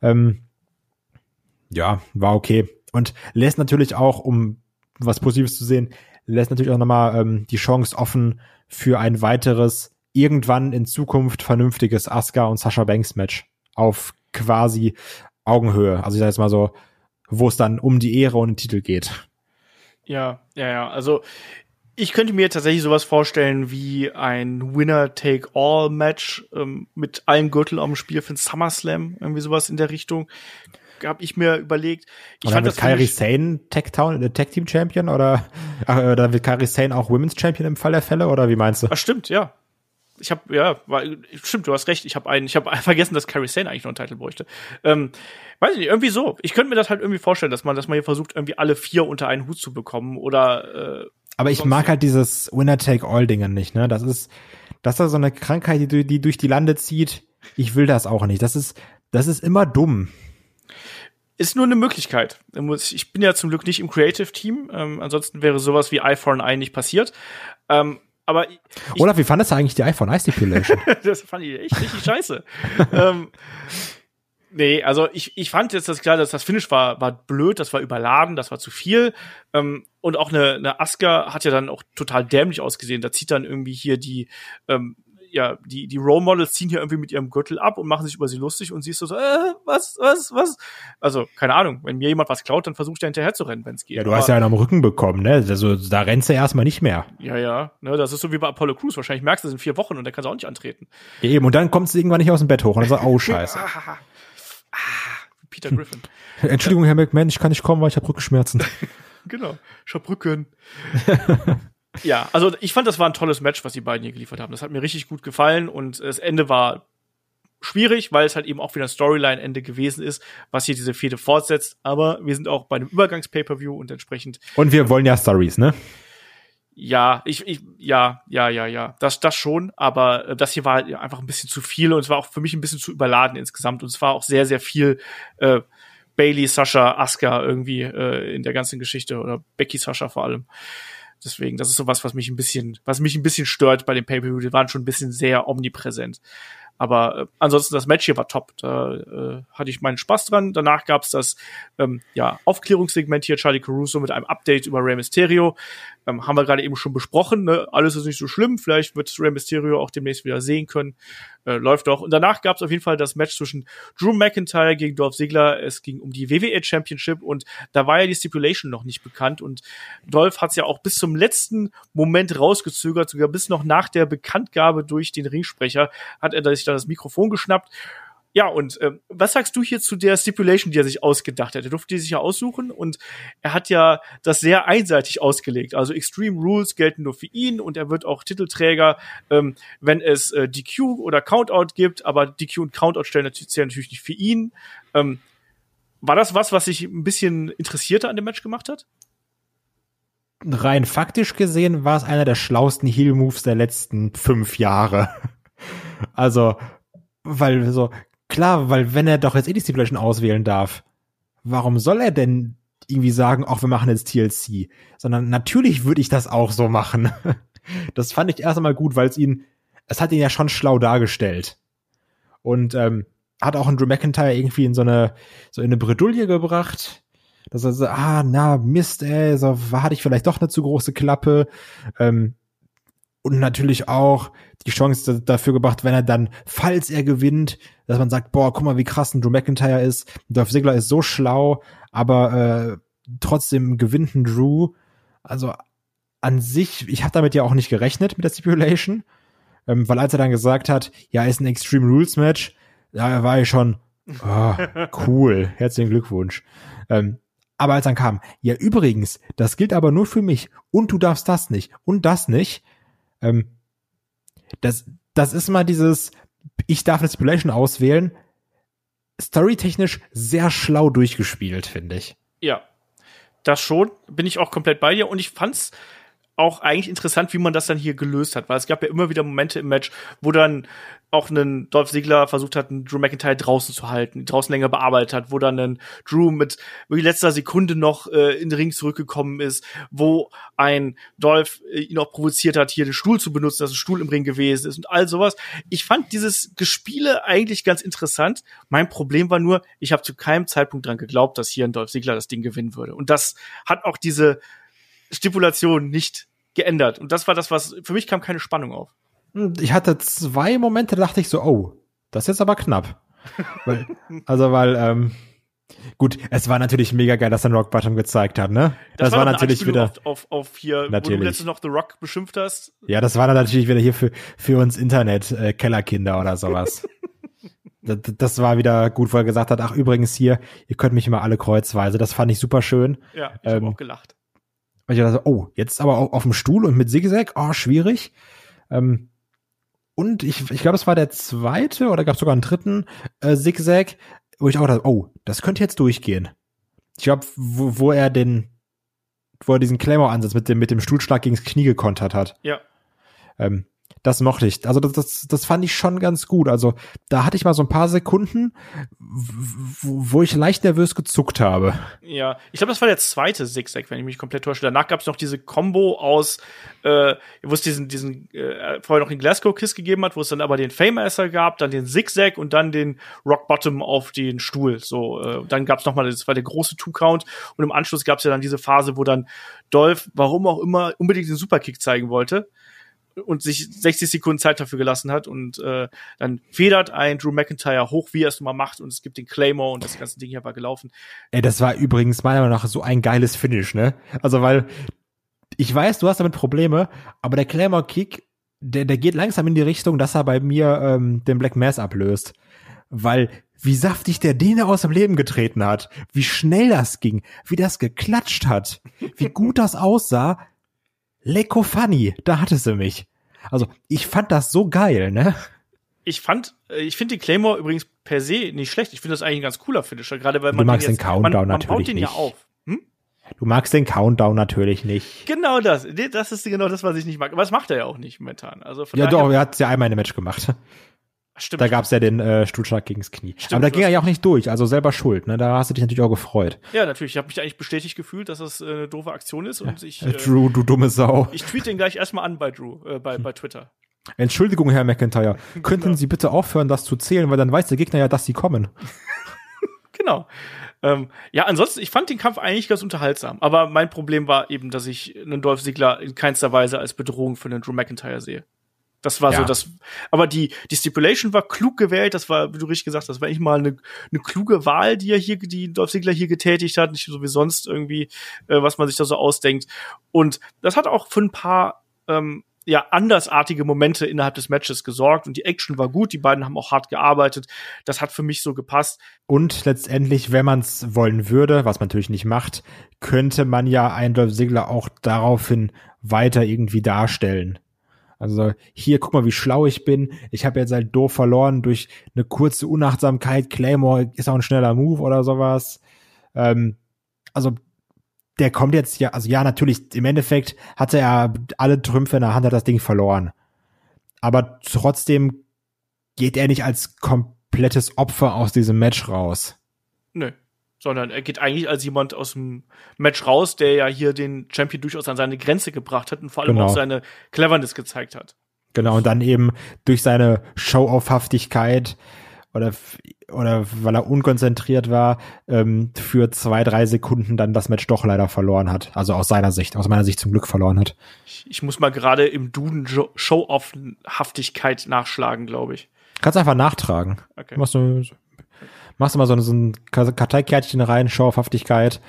Ähm, ja, war okay. Und lässt natürlich auch, um was Positives zu sehen, lässt natürlich auch nochmal ähm, die Chance offen für ein weiteres, irgendwann in Zukunft vernünftiges Asuka und Sasha Banks Match auf quasi Augenhöhe. Also ich sage jetzt mal so, wo es dann um die Ehre und den Titel geht.
Ja, ja, ja. Also ich könnte mir tatsächlich sowas vorstellen wie ein Winner-Take-All-Match ähm, mit allen Gürtel am Spiel für den SummerSlam, irgendwie sowas in der Richtung. Habe ich mir überlegt. Ich
oder fand wird Kairi Sane Tech Town, äh, Tech Team Champion oder, ach, oder wird Kairi Sane auch Women's Champion im Fall der Fälle oder wie meinst du?
Ach, stimmt, ja ich habe ja, war, stimmt, du hast recht. Ich habe einen, ich habe [LAUGHS] vergessen, dass Carrie Sane eigentlich noch einen Titel bräuchte. Ähm, weiß ich nicht, irgendwie so. Ich könnte mir das halt irgendwie vorstellen, dass man, dass man hier versucht, irgendwie alle vier unter einen Hut zu bekommen oder.
Äh, Aber ich mag halt dieses Winner Take All Dinge nicht. Ne, das ist, das ist so eine Krankheit, die, die durch die Lande zieht. Ich will das auch nicht. Das ist, das ist immer dumm
ist nur eine Möglichkeit. Ich bin ja zum Glück nicht im Creative Team. Ähm, ansonsten wäre sowas wie Eye for an Eye nicht passiert. Ähm, aber ich,
Olaf, wie fandest du eigentlich die iPhone Ice Stipulation? [LAUGHS]
das fand ich echt richtig scheiße. [LAUGHS] ähm, nee, also ich, ich fand jetzt das klar, dass das Finish war, war blöd, das war überladen, das war zu viel. Ähm, und auch eine, eine Aska hat ja dann auch total dämlich ausgesehen. Da zieht dann irgendwie hier die ähm, ja, die, die Role Models ziehen hier irgendwie mit ihrem Gürtel ab und machen sich über sie lustig und siehst du so, äh, was, was, was? Also, keine Ahnung, wenn mir jemand was klaut, dann versucht er hinterher zu rennen, wenn es geht.
Ja, du hast ja einen am Rücken bekommen, ne? Also, da rennst du erstmal nicht mehr.
Ja, ja, ne, das ist so wie bei Apollo Crews. Wahrscheinlich merkst du es in vier Wochen und dann kannst du auch nicht antreten.
Ja, eben, und dann kommst du irgendwann nicht aus dem Bett hoch und dann sagst oh, [LAUGHS] scheiße. ah,
Peter Griffin. [LAUGHS]
Entschuldigung, Herr McMahon, ich kann nicht kommen, weil ich habe Rückenschmerzen. [LAUGHS]
genau, ich hab Rücken. Ja, also ich fand, das war ein tolles Match, was die beiden hier geliefert haben. Das hat mir richtig gut gefallen und das Ende war schwierig, weil es halt eben auch wieder ein Storyline-Ende gewesen ist, was hier diese Fehde fortsetzt. Aber wir sind auch bei einem Übergangs-Pay-Per-View und entsprechend.
Und wir wollen ja Stories, ne?
Ja, ich, ich, ja, ja, ja, ja, das, das schon, aber äh, das hier war halt einfach ein bisschen zu viel und es war auch für mich ein bisschen zu überladen insgesamt und es war auch sehr, sehr viel äh, Bailey, Sascha, Asuka irgendwie äh, in der ganzen Geschichte oder Becky, Sascha vor allem. Deswegen, das ist sowas, was mich ein bisschen, was mich ein bisschen stört bei dem Pay-Per-View. Die waren schon ein bisschen sehr omnipräsent. Aber äh, ansonsten das Match hier war top. Da äh, hatte ich meinen Spaß dran. Danach gab's das ähm, ja, Aufklärungssegment hier, Charlie Caruso mit einem Update über Rey Mysterio. Ähm, haben wir gerade eben schon besprochen. Ne? Alles ist nicht so schlimm. Vielleicht wird Rey Mysterio auch demnächst wieder sehen können. Äh, läuft doch. Und danach gab es auf jeden Fall das Match zwischen Drew McIntyre gegen Dolph Ziggler. Es ging um die WWE Championship und da war ja die Stipulation noch nicht bekannt. Und Dolph hat es ja auch bis zum letzten Moment rausgezögert, sogar bis noch nach der Bekanntgabe durch den Ringsprecher hat er sich dann das Mikrofon geschnappt ja, und ähm, was sagst du hier zu der Stipulation, die er sich ausgedacht hat? Er durfte die sich ja aussuchen und er hat ja das sehr einseitig ausgelegt. Also Extreme Rules gelten nur für ihn und er wird auch Titelträger, ähm, wenn es äh, DQ oder Countout gibt, aber DQ und Countout stellen natürlich, natürlich nicht für ihn. Ähm, war das was, was sich ein bisschen interessierter an dem Match gemacht hat?
Rein faktisch gesehen war es einer der schlauesten Heal-Moves der letzten fünf Jahre. Also, weil so, klar, weil wenn er doch jetzt eh die Stipulation auswählen darf, warum soll er denn irgendwie sagen, auch wir machen jetzt TLC? Sondern natürlich würde ich das auch so machen. [LAUGHS] Das fand ich erst einmal gut, weil es ihn, es hat ihn ja schon schlau dargestellt. Und ähm, hat auch einen Drew McIntyre irgendwie in so eine, so in eine Bredouille gebracht. Dass er so, ah, na, Mist, ey, so hatte ich vielleicht doch eine zu große Klappe. Ähm, und natürlich auch die Chance dafür gebracht, wenn er dann, falls er gewinnt, dass man sagt, boah, guck mal, wie krass ein Drew McIntyre ist. Dolph Ziggler ist so schlau, aber äh, trotzdem gewinnt ein Drew. Also an sich, ich habe damit ja auch nicht gerechnet mit der Stipulation, ähm, weil als er dann gesagt hat, ja, ist ein Extreme Rules Match, da war ich schon, oh, [LAUGHS] cool, herzlichen Glückwunsch. Ähm, aber als dann kam, ja übrigens, das gilt aber nur für mich und du darfst das nicht und das nicht, ähm, das, das ist mal dieses, ich darf eine Stipulation auswählen, storytechnisch sehr schlau durchgespielt, finde ich.
Ja, das schon, bin ich auch komplett bei dir und ich fand's auch eigentlich interessant, wie man das dann hier gelöst hat, weil es gab ja immer wieder Momente im Match, wo dann auch ein Dolph Ziggler versucht hat, einen Drew McIntyre draußen zu halten, draußen länger bearbeitet hat, wo dann ein Drew mit letzter Sekunde noch äh, in den Ring zurückgekommen ist, wo ein Dolph äh, ihn auch provoziert hat, hier den Stuhl zu benutzen, dass ein Stuhl im Ring gewesen ist und all sowas. Ich fand dieses Gespiele eigentlich ganz interessant. Mein Problem war nur, ich habe zu keinem Zeitpunkt dran geglaubt, dass hier ein Dolph Ziggler das Ding gewinnen würde. Und das hat auch diese Stipulation nicht geändert. Und das war das, was für mich kam keine Spannung auf.
Ich hatte zwei Momente, da dachte ich so, oh, das ist jetzt aber knapp. [LAUGHS] weil, also weil, ähm, gut, es war natürlich mega geil, dass er Rock Bottom gezeigt hat, ne?
Das,
das war, war natürlich wieder
auf, auf, auf hier,
natürlich.
wo du letztens noch The Rock beschimpft hast.
Ja, das war dann natürlich wieder hier für für uns Internet äh, Kellerkinder oder sowas. [LAUGHS] das, das war wieder gut, wo er gesagt hat, ach übrigens hier, ihr könnt mich immer alle kreuzweise. Das fand ich super schön.
Ja, ich ähm, habe auch gelacht.
Weil ich dachte, oh, jetzt aber auf, auf dem Stuhl und mit Zigzag, oh, schwierig. Ähm, und ich, ich glaube, es war der zweite oder gab es sogar einen dritten äh, Zigzag, wo ich auch dachte, oh, das könnte jetzt durchgehen. Ich glaube, wo, wo er den, wo er diesen Claymore-Ansatz mit dem, mit dem Stuhlschlag gegens Knie gekontert hat.
Ja.
Ähm, das mochte ich. Also das, das, das fand ich schon ganz gut. Also da hatte ich mal so ein paar Sekunden, wo ich leicht nervös gezuckt habe.
Ja, ich glaube, das war der zweite Zigzag, wenn ich mich komplett täusche. Danach gab es noch diese Combo aus, äh, wo es diesen, diesen äh, vorher noch den Glasgow Kiss gegeben hat, wo es dann aber den Fameasser gab, dann den Zigzag und dann den Rock Bottom auf den Stuhl. So, äh, dann gab es noch mal, das war der große Two Count und im Anschluss gab es ja dann diese Phase, wo dann Dolph, warum auch immer, unbedingt den Superkick zeigen wollte und sich 60 Sekunden Zeit dafür gelassen hat und äh, dann federt ein Drew McIntyre hoch, wie er es mal macht und es gibt den Claymore und das ganze Ding hier war gelaufen.
Ey, das war übrigens meiner Meinung nach so ein geiles Finish, ne? Also weil ich weiß, du hast damit Probleme, aber der Claymore Kick, der, der geht langsam in die Richtung, dass er bei mir ähm, den Black Mass ablöst, weil wie saftig der den aus dem Leben getreten hat, wie schnell das ging, wie das geklatscht hat, wie gut das aussah, Lecko funny, da hatte sie mich. Also, ich fand das so geil, ne?
Ich fand, äh, ich finde die Claymore übrigens per se nicht schlecht. Ich finde das eigentlich ein ganz cooler Finisher, gerade weil man
du magst den, jetzt, den Countdown man, man natürlich baut den
nicht. ja auf. Hm?
Du magst den Countdown natürlich nicht.
Genau das. Das ist genau das, was ich nicht mag. Aber das macht er ja auch nicht momentan. Also
ja, doch, er hat ja einmal in einem Match gemacht. Stimmt. Da gab's ja den äh, Stuhlschlag gegens Knie. Stimmt, Aber da ging er ja auch nicht durch, also selber schuld. Ne? Da hast du dich natürlich auch gefreut.
Ja, natürlich. Ich habe mich eigentlich bestätigt gefühlt, dass das äh, eine doofe Aktion ist. Und ich, äh,
Drew, du dumme Sau.
Ich tweete den gleich erstmal an bei Drew, äh, bei, bei Twitter.
Entschuldigung, Herr McIntyre. [LAUGHS] Könnten genau. Sie bitte aufhören, das zu zählen, weil dann weiß der Gegner ja, dass sie kommen. [LAUGHS]
genau. Ähm, ja, ansonsten, ich fand den Kampf eigentlich ganz unterhaltsam. Aber mein Problem war eben, dass ich einen Dolph Ziggler in keinster Weise als Bedrohung für einen Drew McIntyre sehe. Das war ja. so das, aber die, die Stipulation war klug gewählt, das war, wie du richtig gesagt hast, das war nicht mal eine, eine kluge Wahl, die er hier, die Dolph Ziggler hier getätigt hat, nicht so wie sonst irgendwie, äh, was man sich da so ausdenkt. Und das hat auch für ein paar, ähm, ja, andersartige Momente innerhalb des Matches gesorgt und die Action war gut, die beiden haben auch hart gearbeitet. Das hat für mich so gepasst.
Und letztendlich, wenn man es wollen würde, was man natürlich nicht macht, könnte man ja einen Dolph Ziggler auch daraufhin weiter irgendwie darstellen. Also hier, guck mal, wie schlau ich bin. Ich habe jetzt halt doof verloren durch eine kurze Unachtsamkeit. Claymore ist auch ein schneller Move oder sowas. Ähm, also der kommt jetzt ja, also ja, natürlich, im Endeffekt hat er alle Trümpfe in der Hand, hat das Ding verloren. Aber trotzdem geht er nicht als komplettes Opfer aus diesem Match raus.
Nö. Sondern er geht eigentlich als jemand aus dem Match raus, der ja hier den Champion durchaus an seine Grenze gebracht hat und vor allem
Genau.
auch seine Cleverness gezeigt hat.
Genau, und dann eben durch seine Show-Off-Haftigkeit oder, oder weil er unkonzentriert war, ähm, für zwei, drei Sekunden dann das Match doch leider verloren hat. Also aus seiner Sicht, aus meiner Sicht zum Glück verloren hat.
Ich, ich muss mal gerade im Duden Show-Off-Haftigkeit nachschlagen, glaube ich.
Kannst einfach nachtragen.
Okay.
Machst du, machst du mal so, so ein Ka- Karteikärtchen rein, Show-Off-Haftigkeit.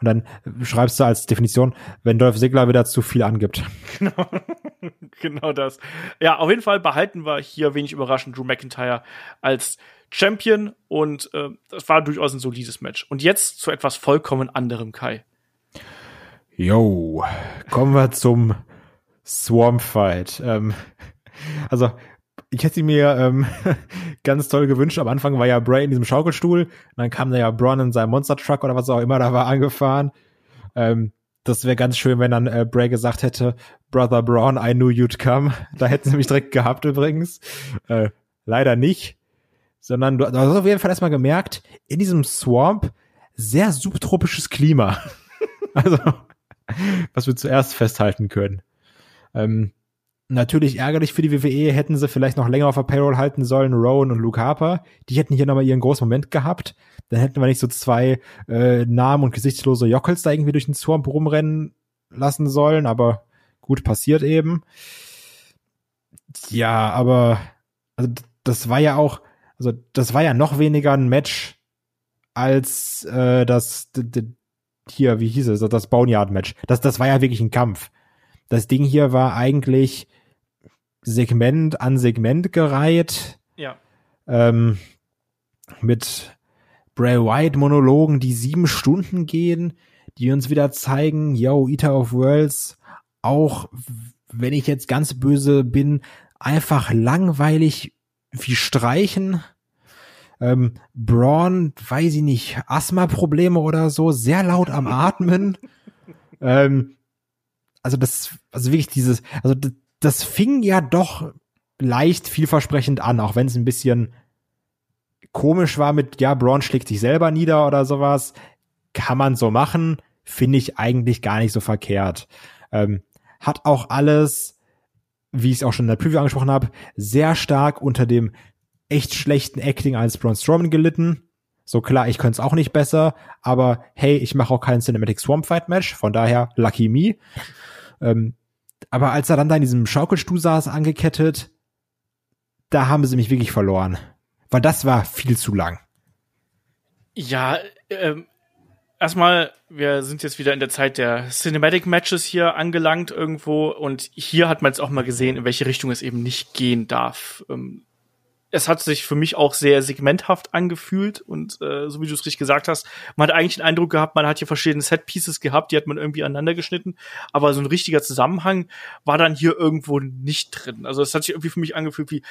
Und dann schreibst du als Definition, wenn Dolph Ziggler wieder zu viel angibt. [LAUGHS]
genau das. Ja, auf jeden Fall behalten wir hier wenig überraschend Drew McIntyre als Champion und äh, das war durchaus ein solides Match. Und jetzt zu etwas vollkommen anderem, Kai.
Yo, kommen wir zum Swarm Fight. Ähm, [LAUGHS] also, ich hätte mir ähm, [LAUGHS] ganz toll gewünscht. Am Anfang war ja Bray in diesem Schaukelstuhl. Dann kam da ja Braun in seinem Monster Truck oder was auch immer da war angefahren. Ähm, das wäre ganz schön, wenn dann äh, Bray gesagt hätte, Brother Braun, I knew you'd come. [LAUGHS] Da hätten sie mich direkt gehabt übrigens. Äh, leider nicht. Sondern du, du hast auf jeden Fall erstmal gemerkt, in diesem Swamp sehr subtropisches Klima. [LAUGHS] also, was wir zuerst festhalten können. Ähm, natürlich ärgerlich für die WWE, hätten sie vielleicht noch länger auf der Payroll halten sollen, Rowan und Luke Harper. Die hätten hier nochmal ihren großen Moment gehabt. Dann hätten wir nicht so zwei äh, Namen und gesichtslose Jockels da irgendwie durch den Swamp rumrennen lassen sollen, aber gut, passiert eben. Ja, aber also das war ja auch, also das war ja noch weniger ein Match als äh, das hier, wie hieß es, das Boneyard-Match. Das, das war ja wirklich ein Kampf. Das Ding hier war eigentlich Segment an Segment gereiht,
Ja.
ähm, mit Bray White Monologen, die sieben Stunden gehen, die uns wieder zeigen, yo, Eater of Worlds, auch wenn ich jetzt ganz böse bin, einfach langweilig wie Streichen. Ähm, Braun, weiß ich nicht, Asthma-Probleme oder so, sehr laut am Atmen. [LAUGHS] ähm, also das, also wirklich dieses, also das, fing ja doch leicht vielversprechend an, auch wenn es ein bisschen komisch war mit, ja, Braun schlägt sich selber nieder oder sowas. Kann man so machen, finde ich eigentlich gar nicht so verkehrt. Ähm, hat auch alles, wie ich es auch schon in der Preview angesprochen habe, sehr stark unter dem echt schlechten Acting als Braun Strowman gelitten. So klar, ich könnte es auch nicht besser, aber hey, ich mache auch kein Cinematic Swamp Fight Match, von daher lucky me. Ähm, aber als er dann da in diesem Schaukelstuhl saß, angekettet, da haben sie mich wirklich verloren. Weil das war viel zu lang.
Ja, ähm, erstmal, wir sind jetzt wieder in der Zeit der Cinematic Matches hier angelangt irgendwo und hier hat man jetzt auch mal gesehen, in welche Richtung es eben nicht gehen darf. Ähm, es hat sich für mich auch sehr segmenthaft angefühlt und äh, so wie du es richtig gesagt hast, man hat eigentlich den Eindruck gehabt, man hat hier verschiedene Set-Pieces gehabt, die hat man irgendwie aneinander geschnitten, aber so ein richtiger Zusammenhang war dann hier irgendwo nicht drin. Also es hat sich irgendwie für mich angefühlt wie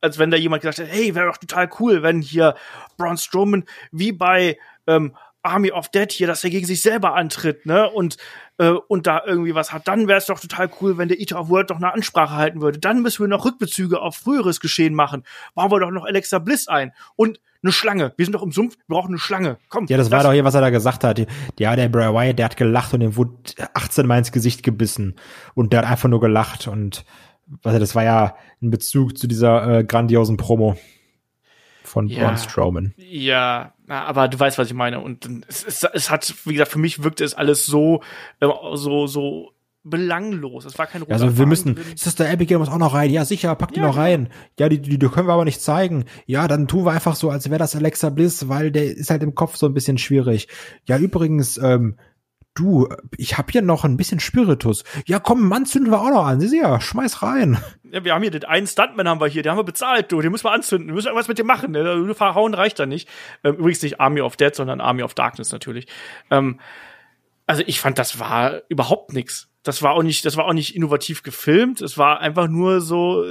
als wenn da jemand gesagt hat, hey, wäre doch total cool, wenn hier Braun Strowman wie bei ähm, Army of Dead hier, dass er gegen sich selber antritt, ne? Und äh, und da irgendwie was hat, dann wäre es doch total cool, wenn der Eater of World doch eine Ansprache halten würde. Dann müssen wir noch Rückbezüge auf früheres Geschehen machen. Bauen wir doch noch Alexa Bliss ein und eine Schlange. Wir sind doch im Sumpf, wir brauchen eine Schlange. Komm.
Ja, das war doch hier, was er da gesagt hat. Ja, der Bray Wyatt, der hat gelacht und dem wurde 18 Mal ins Gesicht gebissen. Und der hat einfach nur gelacht. Und was das war ja ein Bezug zu dieser äh, grandiosen Promo von
Ja.
Braun Strowman.
Ja, aber du weißt, was ich meine. Und es, es, es hat, wie gesagt, für mich wirkte es alles so, äh, so, so belanglos. Es war kein roter
Also wir müssen,
drin.
Sister Abigail muss auch noch rein. Ja, sicher, pack die
Ja,
noch
genau.
rein. Ja, die, die, die können wir aber nicht zeigen. Ja, dann tun wir einfach so, als wäre das Alexa Bliss, weil der ist halt im Kopf so ein bisschen schwierig. Ja, übrigens, ähm, du, ich hab hier noch ein bisschen Spiritus. Ja, komm, Mann, zünden wir auch noch an. Sieh ja, schmeiß rein.
Ja, wir haben hier den einen Stuntman haben wir hier, den haben wir bezahlt, du, den müssen wir anzünden, wir müssen irgendwas mit dem machen, ne? nur verhauen reicht da nicht. Ähm, übrigens nicht Army of Dead, sondern Army of Darkness natürlich. Ähm, also ich fand, das war überhaupt nix. das war auch nicht, das war auch nicht innovativ gefilmt. Es war einfach nur so,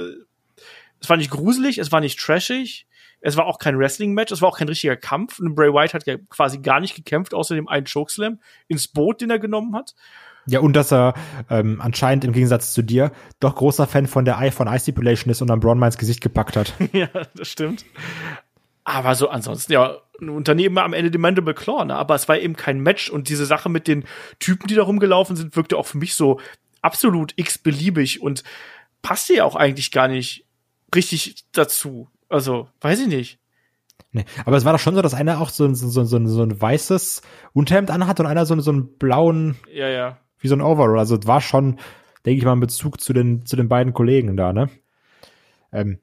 es war nicht gruselig, es war nicht trashig. Es war auch kein Wrestling-Match, es war auch kein richtiger Kampf. Und Bray Wyatt hat ja quasi gar nicht gekämpft, außer dem einen Chokeslam ins Boot, den er genommen hat.
Ja, und dass er ähm, anscheinend im Gegensatz zu dir doch großer Fan von der Eye von Eye Stipulation ist und dann Braun mal ins Gesicht gepackt hat. [LAUGHS]
ja, das stimmt. Aber so ansonsten, ja, und daneben am Ende die Mandible Claw, ne? Aber es war eben kein Match und diese Sache mit den Typen, die da rumgelaufen sind, wirkte auch für mich so absolut x-beliebig und passte ja auch eigentlich gar nicht richtig dazu. Also, weiß ich nicht.
Nee, aber es war doch schon so, dass einer auch so, so, so, so, so ein weißes Unterhemd anhat und einer so, so einen blauen,
ja, ja.
wie so ein Overall. Also es war schon, denke ich mal, ein Bezug zu den, zu den beiden Kollegen da, ne? Ähm,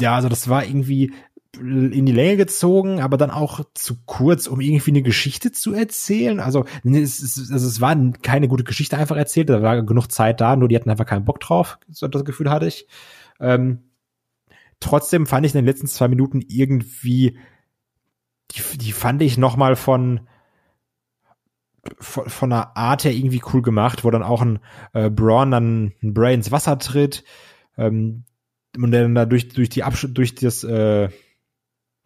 ja, also das war irgendwie in die Länge gezogen, aber dann auch zu kurz, um irgendwie eine Geschichte zu erzählen. Also es, es, also es war keine gute Geschichte einfach erzählt, da war genug Zeit da, nur die hatten einfach keinen Bock drauf, so das Gefühl hatte ich. Ähm, trotzdem fand ich in den letzten zwei Minuten irgendwie, die, die fand ich noch mal von, von, von einer Art her irgendwie cool gemacht, wo dann auch ein äh, Braun dann ein Bray ins Wasser tritt ähm, und dann da durch, durch die Absch durch das äh,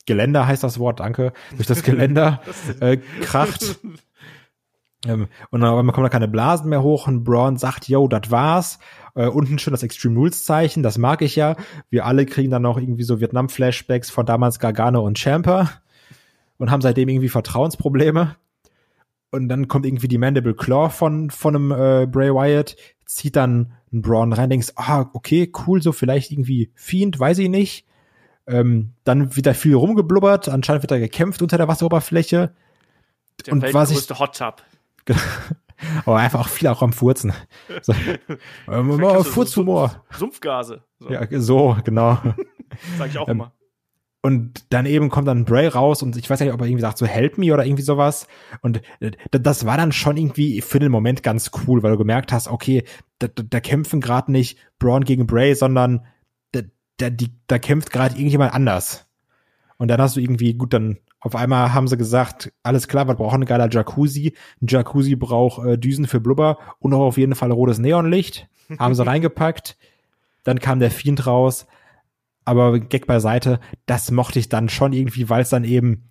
Geländer heißt das Wort, danke, durch das [LAUGHS] Geländer äh, kracht. [LAUGHS] Ähm, und dann kommen da keine Blasen mehr hoch und Braun sagt, yo, das war's. Äh, unten schon das Extreme Rules Zeichen, das mag ich ja. Wir alle kriegen dann noch irgendwie so Vietnam-Flashbacks von damals Gargano und Champer und haben seitdem irgendwie Vertrauensprobleme. Und dann kommt irgendwie die Mandible Claw von, von einem äh, Bray Wyatt, zieht dann einen Braun rein, denkst, ah, okay, cool, so vielleicht irgendwie Fiend, weiß ich nicht. Ähm, dann wird da viel rumgeblubbert, anscheinend wird da gekämpft unter der Wasseroberfläche.
Der und was ich, Hot Tub. [LAUGHS]
Aber einfach auch viel auch am Furzen. So, [LAUGHS] ähm, Furzhumor.
Sumpfgase.
So. Ja, so, genau. [LAUGHS]
Sag ich auch ähm, immer.
Und dann eben kommt dann Bray raus und ich weiß nicht, ob er irgendwie sagt, so help me oder irgendwie sowas. Und äh, das war dann schon irgendwie für den Moment ganz cool, weil du gemerkt hast, okay, da, da kämpfen gerade nicht Braun gegen Bray, sondern da, da, die, da kämpft gerade irgendjemand anders. Und dann hast du irgendwie, gut, dann auf einmal haben sie gesagt, alles klar, wir brauchen ein geiler Jacuzzi. Ein Jacuzzi braucht äh, Düsen für Blubber und auch auf jeden Fall rotes Neonlicht. haben sie [LAUGHS] reingepackt. Dann kam der Fiend raus. Aber Gag beiseite, das mochte ich dann schon irgendwie, weil es dann eben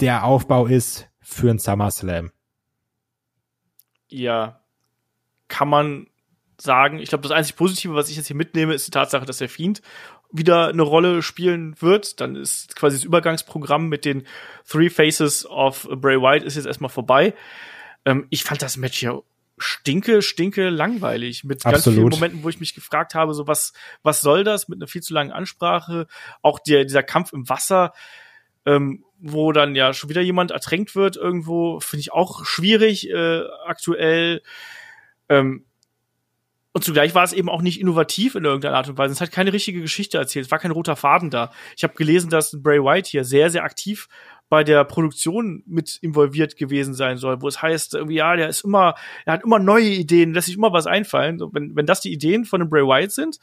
der Aufbau ist für ein SummerSlam.
Ja, kann man sagen. Ich glaube, das einzig Positive, was ich jetzt hier mitnehme, ist die Tatsache, dass der Fiend wieder eine Rolle spielen wird. Dann ist quasi das Übergangsprogramm mit den Three Faces of Bray White ist jetzt erstmal vorbei. Ähm, ich fand das Match ja stinke, stinke langweilig mit
Absolut.
ganz vielen Momenten, wo ich mich gefragt habe, so was, was soll das mit einer viel zu langen Ansprache? Auch der, dieser Kampf im Wasser, ähm, wo dann ja schon wieder jemand ertränkt wird irgendwo, finde ich auch schwierig äh, aktuell. Ähm, und zugleich war es eben auch nicht innovativ in irgendeiner Art und Weise. Es hat keine richtige Geschichte erzählt. Es war kein roter Faden da. Ich habe gelesen, dass Bray White hier sehr, sehr aktiv bei der Produktion mit involviert gewesen sein soll, wo es heißt, irgendwie, ja, der ist immer, er hat immer neue Ideen, lässt sich immer was einfallen. Wenn, wenn das die Ideen von dem Bray White sind,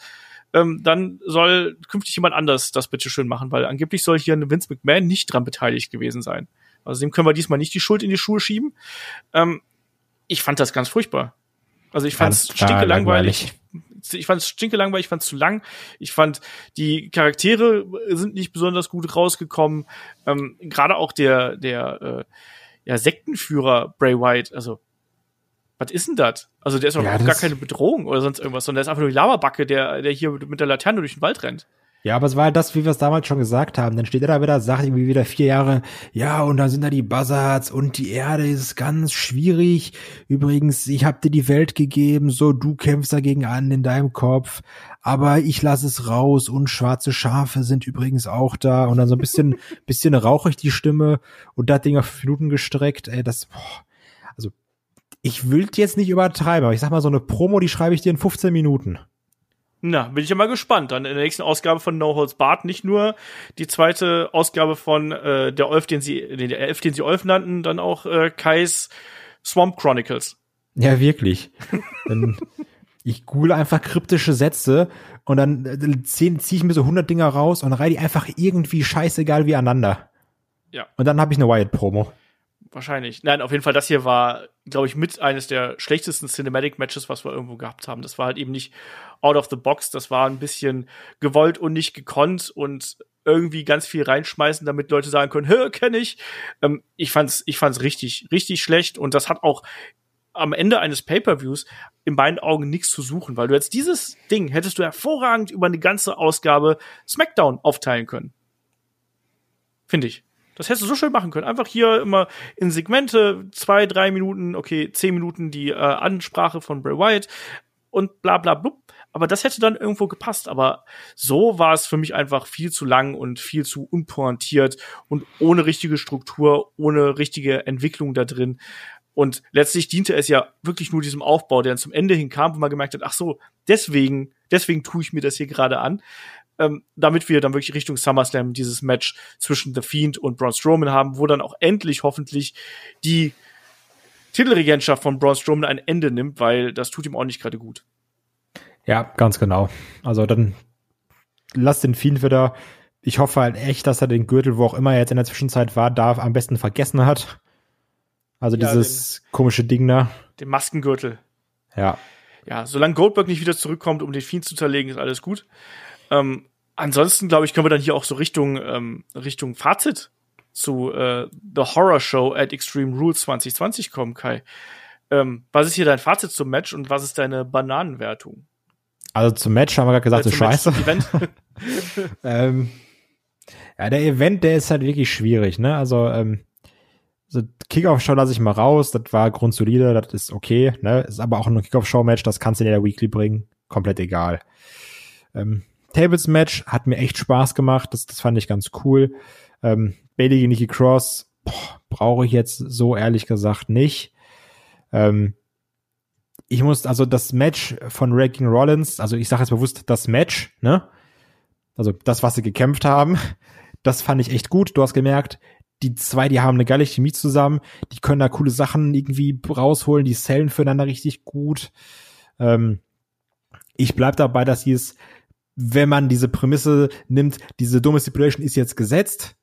ähm, dann soll künftig jemand anders das bitte schön machen, weil angeblich soll hier ein Vince McMahon nicht dran beteiligt gewesen sein. Also dem können wir diesmal nicht die Schuld in die Schuhe schieben. Ähm, ich fand das ganz furchtbar. Also ich fand es stinke langweilig. Ich fand es stinke langweilig, ich fand es zu lang. Ich fand, die Charaktere sind nicht besonders gut rausgekommen. Ähm, Gerade auch der, der äh, ja, Sektenführer Bray White, also was ist denn das? Also der ist doch ja, gar keine Bedrohung oder sonst irgendwas, sondern der ist einfach nur die Lavabacke, der, der hier mit der Laterne durch den Wald rennt.
Ja, aber es war halt das, wie wir es damals schon gesagt haben. Dann steht er da wieder, sagt irgendwie wieder vier Jahre, ja, und dann sind da die Buzzards und die Erde ist ganz schwierig. Übrigens, ich hab dir die Welt gegeben, so du kämpfst dagegen an in deinem Kopf, aber ich lasse es raus und schwarze Schafe sind übrigens auch da und dann so ein bisschen, [LAUGHS] bisschen rauchig die Stimme und das Ding auf fünf Minuten gestreckt, ey, das, boah, also, ich will jetzt nicht übertreiben, aber ich sag mal, so eine Promo, die schreibe ich dir in 15 Minuten.
Na, bin ich ja mal gespannt. Dann in der nächsten Ausgabe von No Holds Barred nicht nur die zweite Ausgabe von äh, der Elf, den sie, den, der Elf, den sie Elf nannten, dann auch äh, Kais Swamp Chronicles.
Ja, wirklich. [LAUGHS] ich google einfach kryptische Sätze und dann äh, ziehe zieh ich mir so 100 Dinger raus und reihe die einfach irgendwie scheißegal wie aneinander.
Ja.
Und dann habe ich eine Wyatt-Promo.
Wahrscheinlich. Nein, auf jeden Fall, das hier war, glaube ich, mit eines der schlechtesten Cinematic Matches, was wir irgendwo gehabt haben. Das war halt eben nicht out of the box, das war ein bisschen gewollt und nicht gekonnt und irgendwie ganz viel reinschmeißen, damit Leute sagen können, hör, kenne ich. Ähm, ich fand's, ich fand's richtig, richtig schlecht und das hat auch am Ende eines Pay-per-Views in meinen Augen nichts zu suchen, weil du jetzt dieses Ding hättest du hervorragend über eine ganze Ausgabe SmackDown aufteilen können. Finde ich. Das hättest du so schön machen können. Einfach hier immer in Segmente, zwei, drei Minuten, okay, zehn Minuten die äh, Ansprache von Bray Wyatt und bla bla blub. Aber das hätte dann irgendwo gepasst. Aber so war es für mich einfach viel zu lang und viel zu unpointiert und ohne richtige Struktur, ohne richtige Entwicklung da drin. Und letztlich diente es ja wirklich nur diesem Aufbau, der dann zum Ende hinkam, wo man gemerkt hat, ach so, deswegen, deswegen tue ich mir das hier gerade an ähm, damit wir dann wirklich Richtung SummerSlam dieses Match zwischen The Fiend und Braun Strowman haben, wo dann auch endlich hoffentlich die Titelregentschaft von Braun Strowman ein Ende nimmt, weil das tut ihm auch nicht gerade gut.
Ja, ganz genau. Also dann lass den Fiend wieder. Ich hoffe halt echt, dass er den Gürtel, wo auch immer er jetzt in der Zwischenzeit war, da am besten vergessen hat. Also ja, dieses den, komische Ding da.
Den Maskengürtel.
Ja.
Ja, solange Goldberg nicht wieder zurückkommt, um den Fiend zu zerlegen, ist alles gut. Ähm, ansonsten, glaube ich, können wir dann hier auch so Richtung, ähm, Richtung Fazit zu äh, The Horror Show at Extreme Rules 2020 kommen, Kai. Ähm, was ist hier dein Fazit zum Match und was ist deine Bananenwertung?
Also zum Match haben wir gerade gesagt, äh, ist scheiße. Event. [LAUGHS] [LAUGHS] ähm, ja, der Event, der ist halt wirklich schwierig, ne? Also, ähm, so Kickoff-Show lasse ich mal raus, das war grundsolide, das ist okay, ne? Ist aber auch ein Kickoff-Show-Match, das kannst du in der Weekly bringen, komplett egal. Ähm, Tables Match hat mir echt Spaß gemacht. Das, das fand ich ganz cool. Ähm, Bailey gegen Nikki Cross brauche ich jetzt so ehrlich gesagt nicht. Ähm, ich muss, also das Match von gegen Rollins, also ich sage jetzt bewusst das Match, ne? Also das, was sie gekämpft haben, [LAUGHS] das fand ich echt gut. Du hast gemerkt, die zwei, die haben eine geile Chemie zusammen, die können da coole Sachen irgendwie rausholen, die sellen füreinander richtig gut. Ähm, ich bleib dabei, dass sie es wenn man diese Prämisse nimmt, diese dumme Stipulation ist jetzt gesetzt,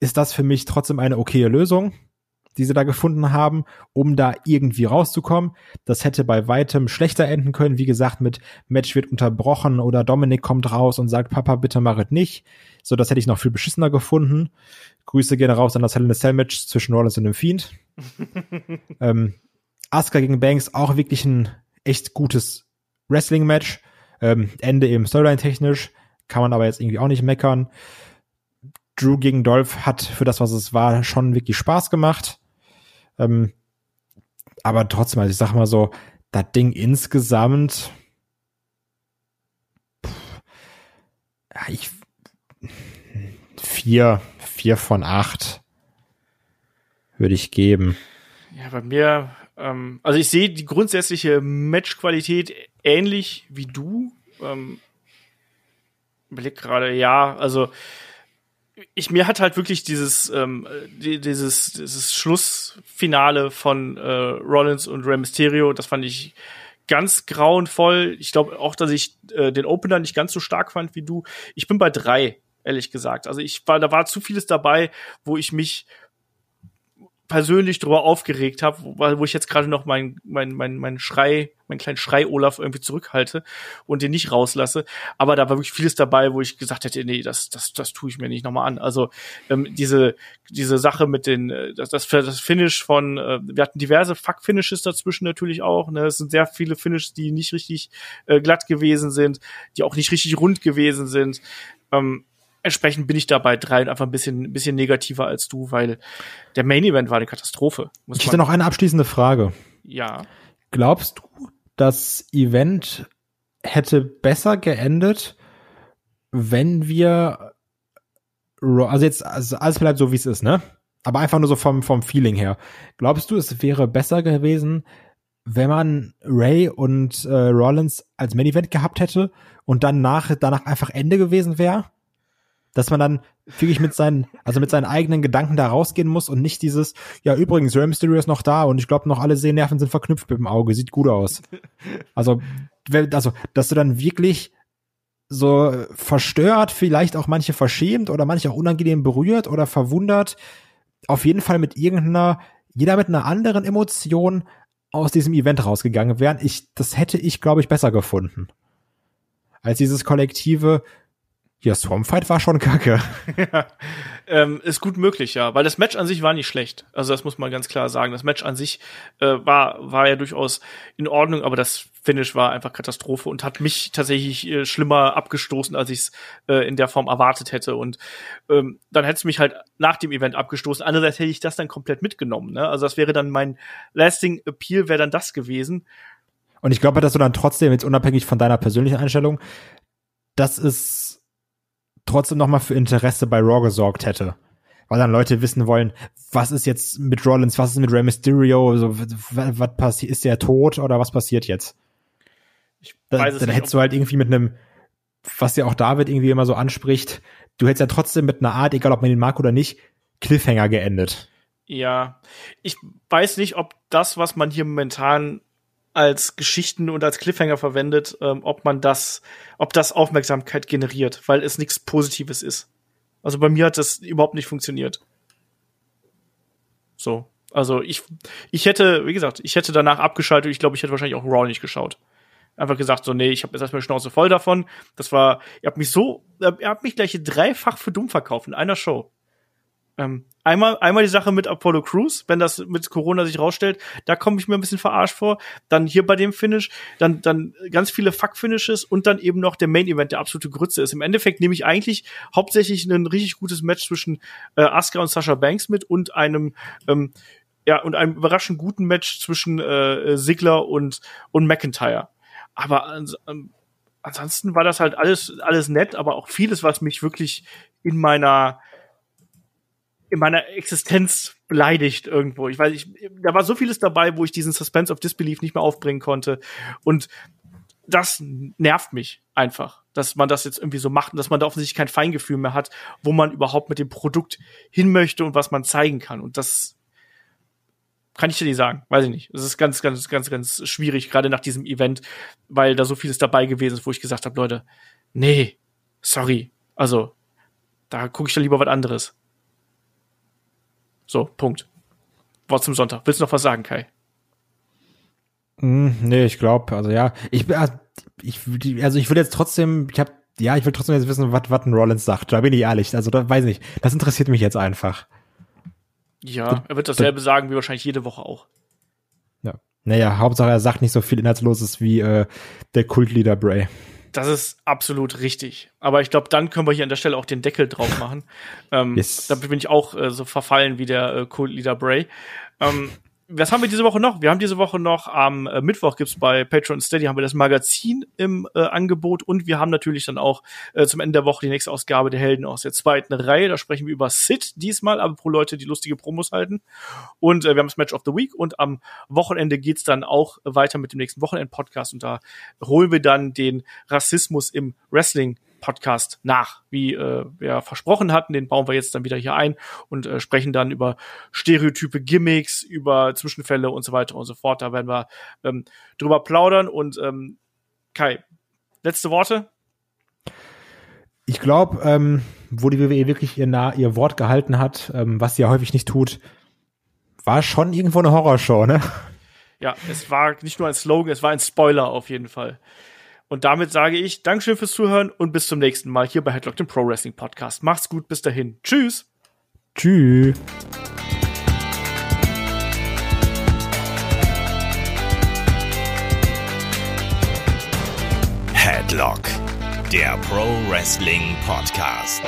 ist das für mich trotzdem eine okaye Lösung, die sie da gefunden haben, um da irgendwie rauszukommen. Das hätte bei weitem schlechter enden können. Wie gesagt, mit Match wird unterbrochen oder Dominik kommt raus und sagt, Papa, bitte mach es nicht. So, das hätte ich noch viel beschissener gefunden. Grüße gerne raus an das Hell in a Cell Match zwischen Rollins und dem Fiend. [LAUGHS] ähm, Asuka gegen Banks auch wirklich ein echt gutes Wrestling-Match. Ähm, Ende eben Storyline-technisch, kann man aber jetzt irgendwie auch nicht meckern. Drew gegen Dolph hat für das, was es war, schon wirklich Spaß gemacht. Ähm, aber trotzdem, also ich sag mal so, das Ding insgesamt, pff, ja, ich, vier, vier von acht würde ich geben.
Ja, bei mir, ähm, also ich sehe die grundsätzliche Matchqualität ähnlich wie du. Ähm, Blick gerade, ja, also ich mir hat halt wirklich dieses ähm, die, dieses dieses Schlussfinale von äh, Rollins und Rey Mysterio, das fand ich ganz grauenvoll. Ich glaube auch, dass ich äh, den Opener nicht ganz so stark fand wie du. Ich bin bei drei, ehrlich gesagt. Also ich war, da war zu vieles dabei, wo ich mich persönlich drüber aufgeregt habe, wo, wo ich jetzt gerade noch meinen mein, mein, mein Schrei, meinen kleinen Schrei Olaf irgendwie zurückhalte und den nicht rauslasse. Aber da war wirklich vieles dabei, wo ich gesagt hätte, nee, das, das, das tue ich mir nicht nochmal an. Also ähm, diese, diese Sache mit den, äh, das, das, das Finish von, äh, wir hatten diverse Fuck-Finishes dazwischen natürlich auch. Ne? Es sind sehr viele Finishes, die nicht richtig äh, glatt gewesen sind, die auch nicht richtig rund gewesen sind. Ähm, entsprechend bin ich da bei drei und einfach ein bisschen, ein bisschen negativer als du, weil der Main Event war eine Katastrophe.
ich hätte noch eine abschließende Frage.
Ja.
Glaubst du, das Event hätte besser geendet, wenn wir, also jetzt, also alles bleibt so, wie es ist, ne? Aber einfach nur so vom, vom Feeling her. Glaubst du, es wäre besser gewesen, wenn man Ray und äh, Rollins als Main Event gehabt hätte und dann nach, danach einfach Ende gewesen wäre? Dass man dann wirklich mit seinen, also mit seinen eigenen Gedanken da rausgehen muss und nicht dieses, ja übrigens, Rey Mysterio ist noch da und ich glaube noch alle Sehnerven sind verknüpft mit dem Auge, sieht gut aus. Also, also, dass du dann wirklich so verstört, vielleicht auch manche verschämt oder manche auch unangenehm berührt oder verwundert auf jeden Fall mit irgendeiner, jeder mit einer anderen Emotion aus diesem Event rausgegangen wären. Ich, das hätte ich, glaube ich, besser gefunden. Als dieses kollektive, ja, Swarmfight war schon kacke. [LAUGHS]
ja, ähm, ist gut möglich, ja, weil das Match an sich war nicht schlecht. Also das muss man ganz klar sagen. Das Match an sich äh, war war ja durchaus in Ordnung, aber das Finish war einfach Katastrophe und hat mich tatsächlich äh, schlimmer abgestoßen, als ich es äh, in der Form erwartet hätte. Und ähm, dann hätte es mich halt nach dem Event abgestoßen. Andererseits hätte ich das dann komplett mitgenommen. Ne? Also das wäre dann mein lasting Appeal, wäre dann das gewesen.
Und ich glaube, dass du dann trotzdem jetzt unabhängig von deiner persönlichen Einstellung, das ist trotzdem noch mal für Interesse bei Raw gesorgt hätte. Weil dann Leute wissen wollen, was ist jetzt mit Rollins, was ist mit Rey Mysterio, so, was, was passiert, ist der tot oder was passiert jetzt? Ich da, weiß es dann nicht, hättest du halt irgendwie mit einem, was ja auch David irgendwie immer so anspricht, du hättest ja trotzdem mit einer Art, egal ob man den mag oder nicht, Cliffhanger geendet.
Ja, ich weiß nicht, ob das, was man hier momentan als Geschichten und als Cliffhanger verwendet, ähm, ob man das, ob das Aufmerksamkeit generiert, weil es nichts Positives ist. Also bei mir hat das überhaupt nicht funktioniert. So. Also ich, ich hätte, wie gesagt, ich hätte danach abgeschaltet. Ich glaube, ich hätte wahrscheinlich auch Raw nicht geschaut. Einfach gesagt, so, nee, ich habe jetzt erstmal Schnauze voll davon. Das war, ihr habt mich so, ihr habt mich gleich dreifach für dumm verkauft in einer Show. Ähm, einmal, einmal die Sache mit Apollo Crews, wenn das mit Corona sich rausstellt, da komme ich mir ein bisschen verarscht vor. Dann hier bei dem Finish, dann, dann ganz viele Fuck-Finishes und dann eben noch der Main-Event, der absolute Grütze ist. Im Endeffekt nehme ich eigentlich hauptsächlich ein richtig gutes Match zwischen äh, Asuka und Sasha Banks mit und einem, ähm, ja, und einem überraschend guten Match zwischen äh, Sigler und, und McIntyre. Aber ähm, ansonsten war das halt alles, alles nett, aber auch vieles, was mich wirklich in meiner in meiner Existenz beleidigt irgendwo. Ich weiß, ich, da war so vieles dabei, wo ich diesen Suspense of Disbelief nicht mehr aufbringen konnte. Und das nervt mich einfach, dass man das jetzt irgendwie so macht und dass man da offensichtlich kein Feingefühl mehr hat, wo man überhaupt mit dem Produkt hin möchte und was man zeigen kann. Und das kann ich dir nicht sagen, weiß ich nicht. Es ist ganz, ganz, ganz, ganz schwierig, gerade nach diesem Event, weil da so vieles dabei gewesen ist, wo ich gesagt habe, Leute, nee, sorry. Also, da gucke ich da lieber was anderes. So, Punkt. Wort zum Sonntag. Willst du noch was sagen, Kai?
Mm, nee, ich glaube, also ja, ich bin, ich, also ich will jetzt trotzdem, ich habe, ja, ich will trotzdem jetzt wissen, was was ein Rollins sagt. Da bin ich ehrlich. Also da weiß ich nicht. Das interessiert mich jetzt einfach.
Ja, er wird dasselbe sagen wie wahrscheinlich jede Woche auch.
Ja. Naja, Hauptsache er sagt nicht so viel Inhaltsloses wie äh, der Kultleader Bray.
Das ist absolut richtig. Aber ich glaube, dann können wir hier an der Stelle auch den Deckel drauf [LAUGHS] machen. ähm, yes. Da bin ich auch äh, so verfallen wie der äh, Cold Leader Bray. Ähm, was haben wir diese Woche noch? Wir haben diese Woche noch am äh, Mittwoch gibt's bei Patreon Steady haben wir das Magazin im äh, Angebot und wir haben natürlich dann auch äh, zum Ende der Woche die nächste Ausgabe der Helden aus der zweiten Reihe. Da sprechen wir über Sid diesmal, aber pro Leute, die lustige Promos halten. Und äh, wir haben das Match of the Week und am Wochenende geht's dann auch weiter mit dem nächsten Wochenend-Podcast und da holen wir dann den Rassismus im Wrestling Podcast nach, wie äh, wir versprochen hatten. Den bauen wir jetzt dann wieder hier ein und äh, sprechen dann über Stereotype, Gimmicks, über Zwischenfälle und so weiter und so fort. Da werden wir ähm, drüber plaudern. Und ähm, Kai, letzte Worte?
Ich glaube, ähm, wo die WWE wirklich ihr, nah, ihr Wort gehalten hat, ähm, was sie ja häufig nicht tut, war schon irgendwo eine Horrorshow, ne?
Ja, es war nicht nur ein Slogan, es war ein Spoiler auf jeden Fall. Und damit sage ich Dankeschön fürs Zuhören und bis zum nächsten Mal hier bei Headlock, dem Pro Wrestling Podcast. Macht's gut, bis dahin. Tschüss.
Tschüss.
Headlock, der Pro Wrestling Podcast.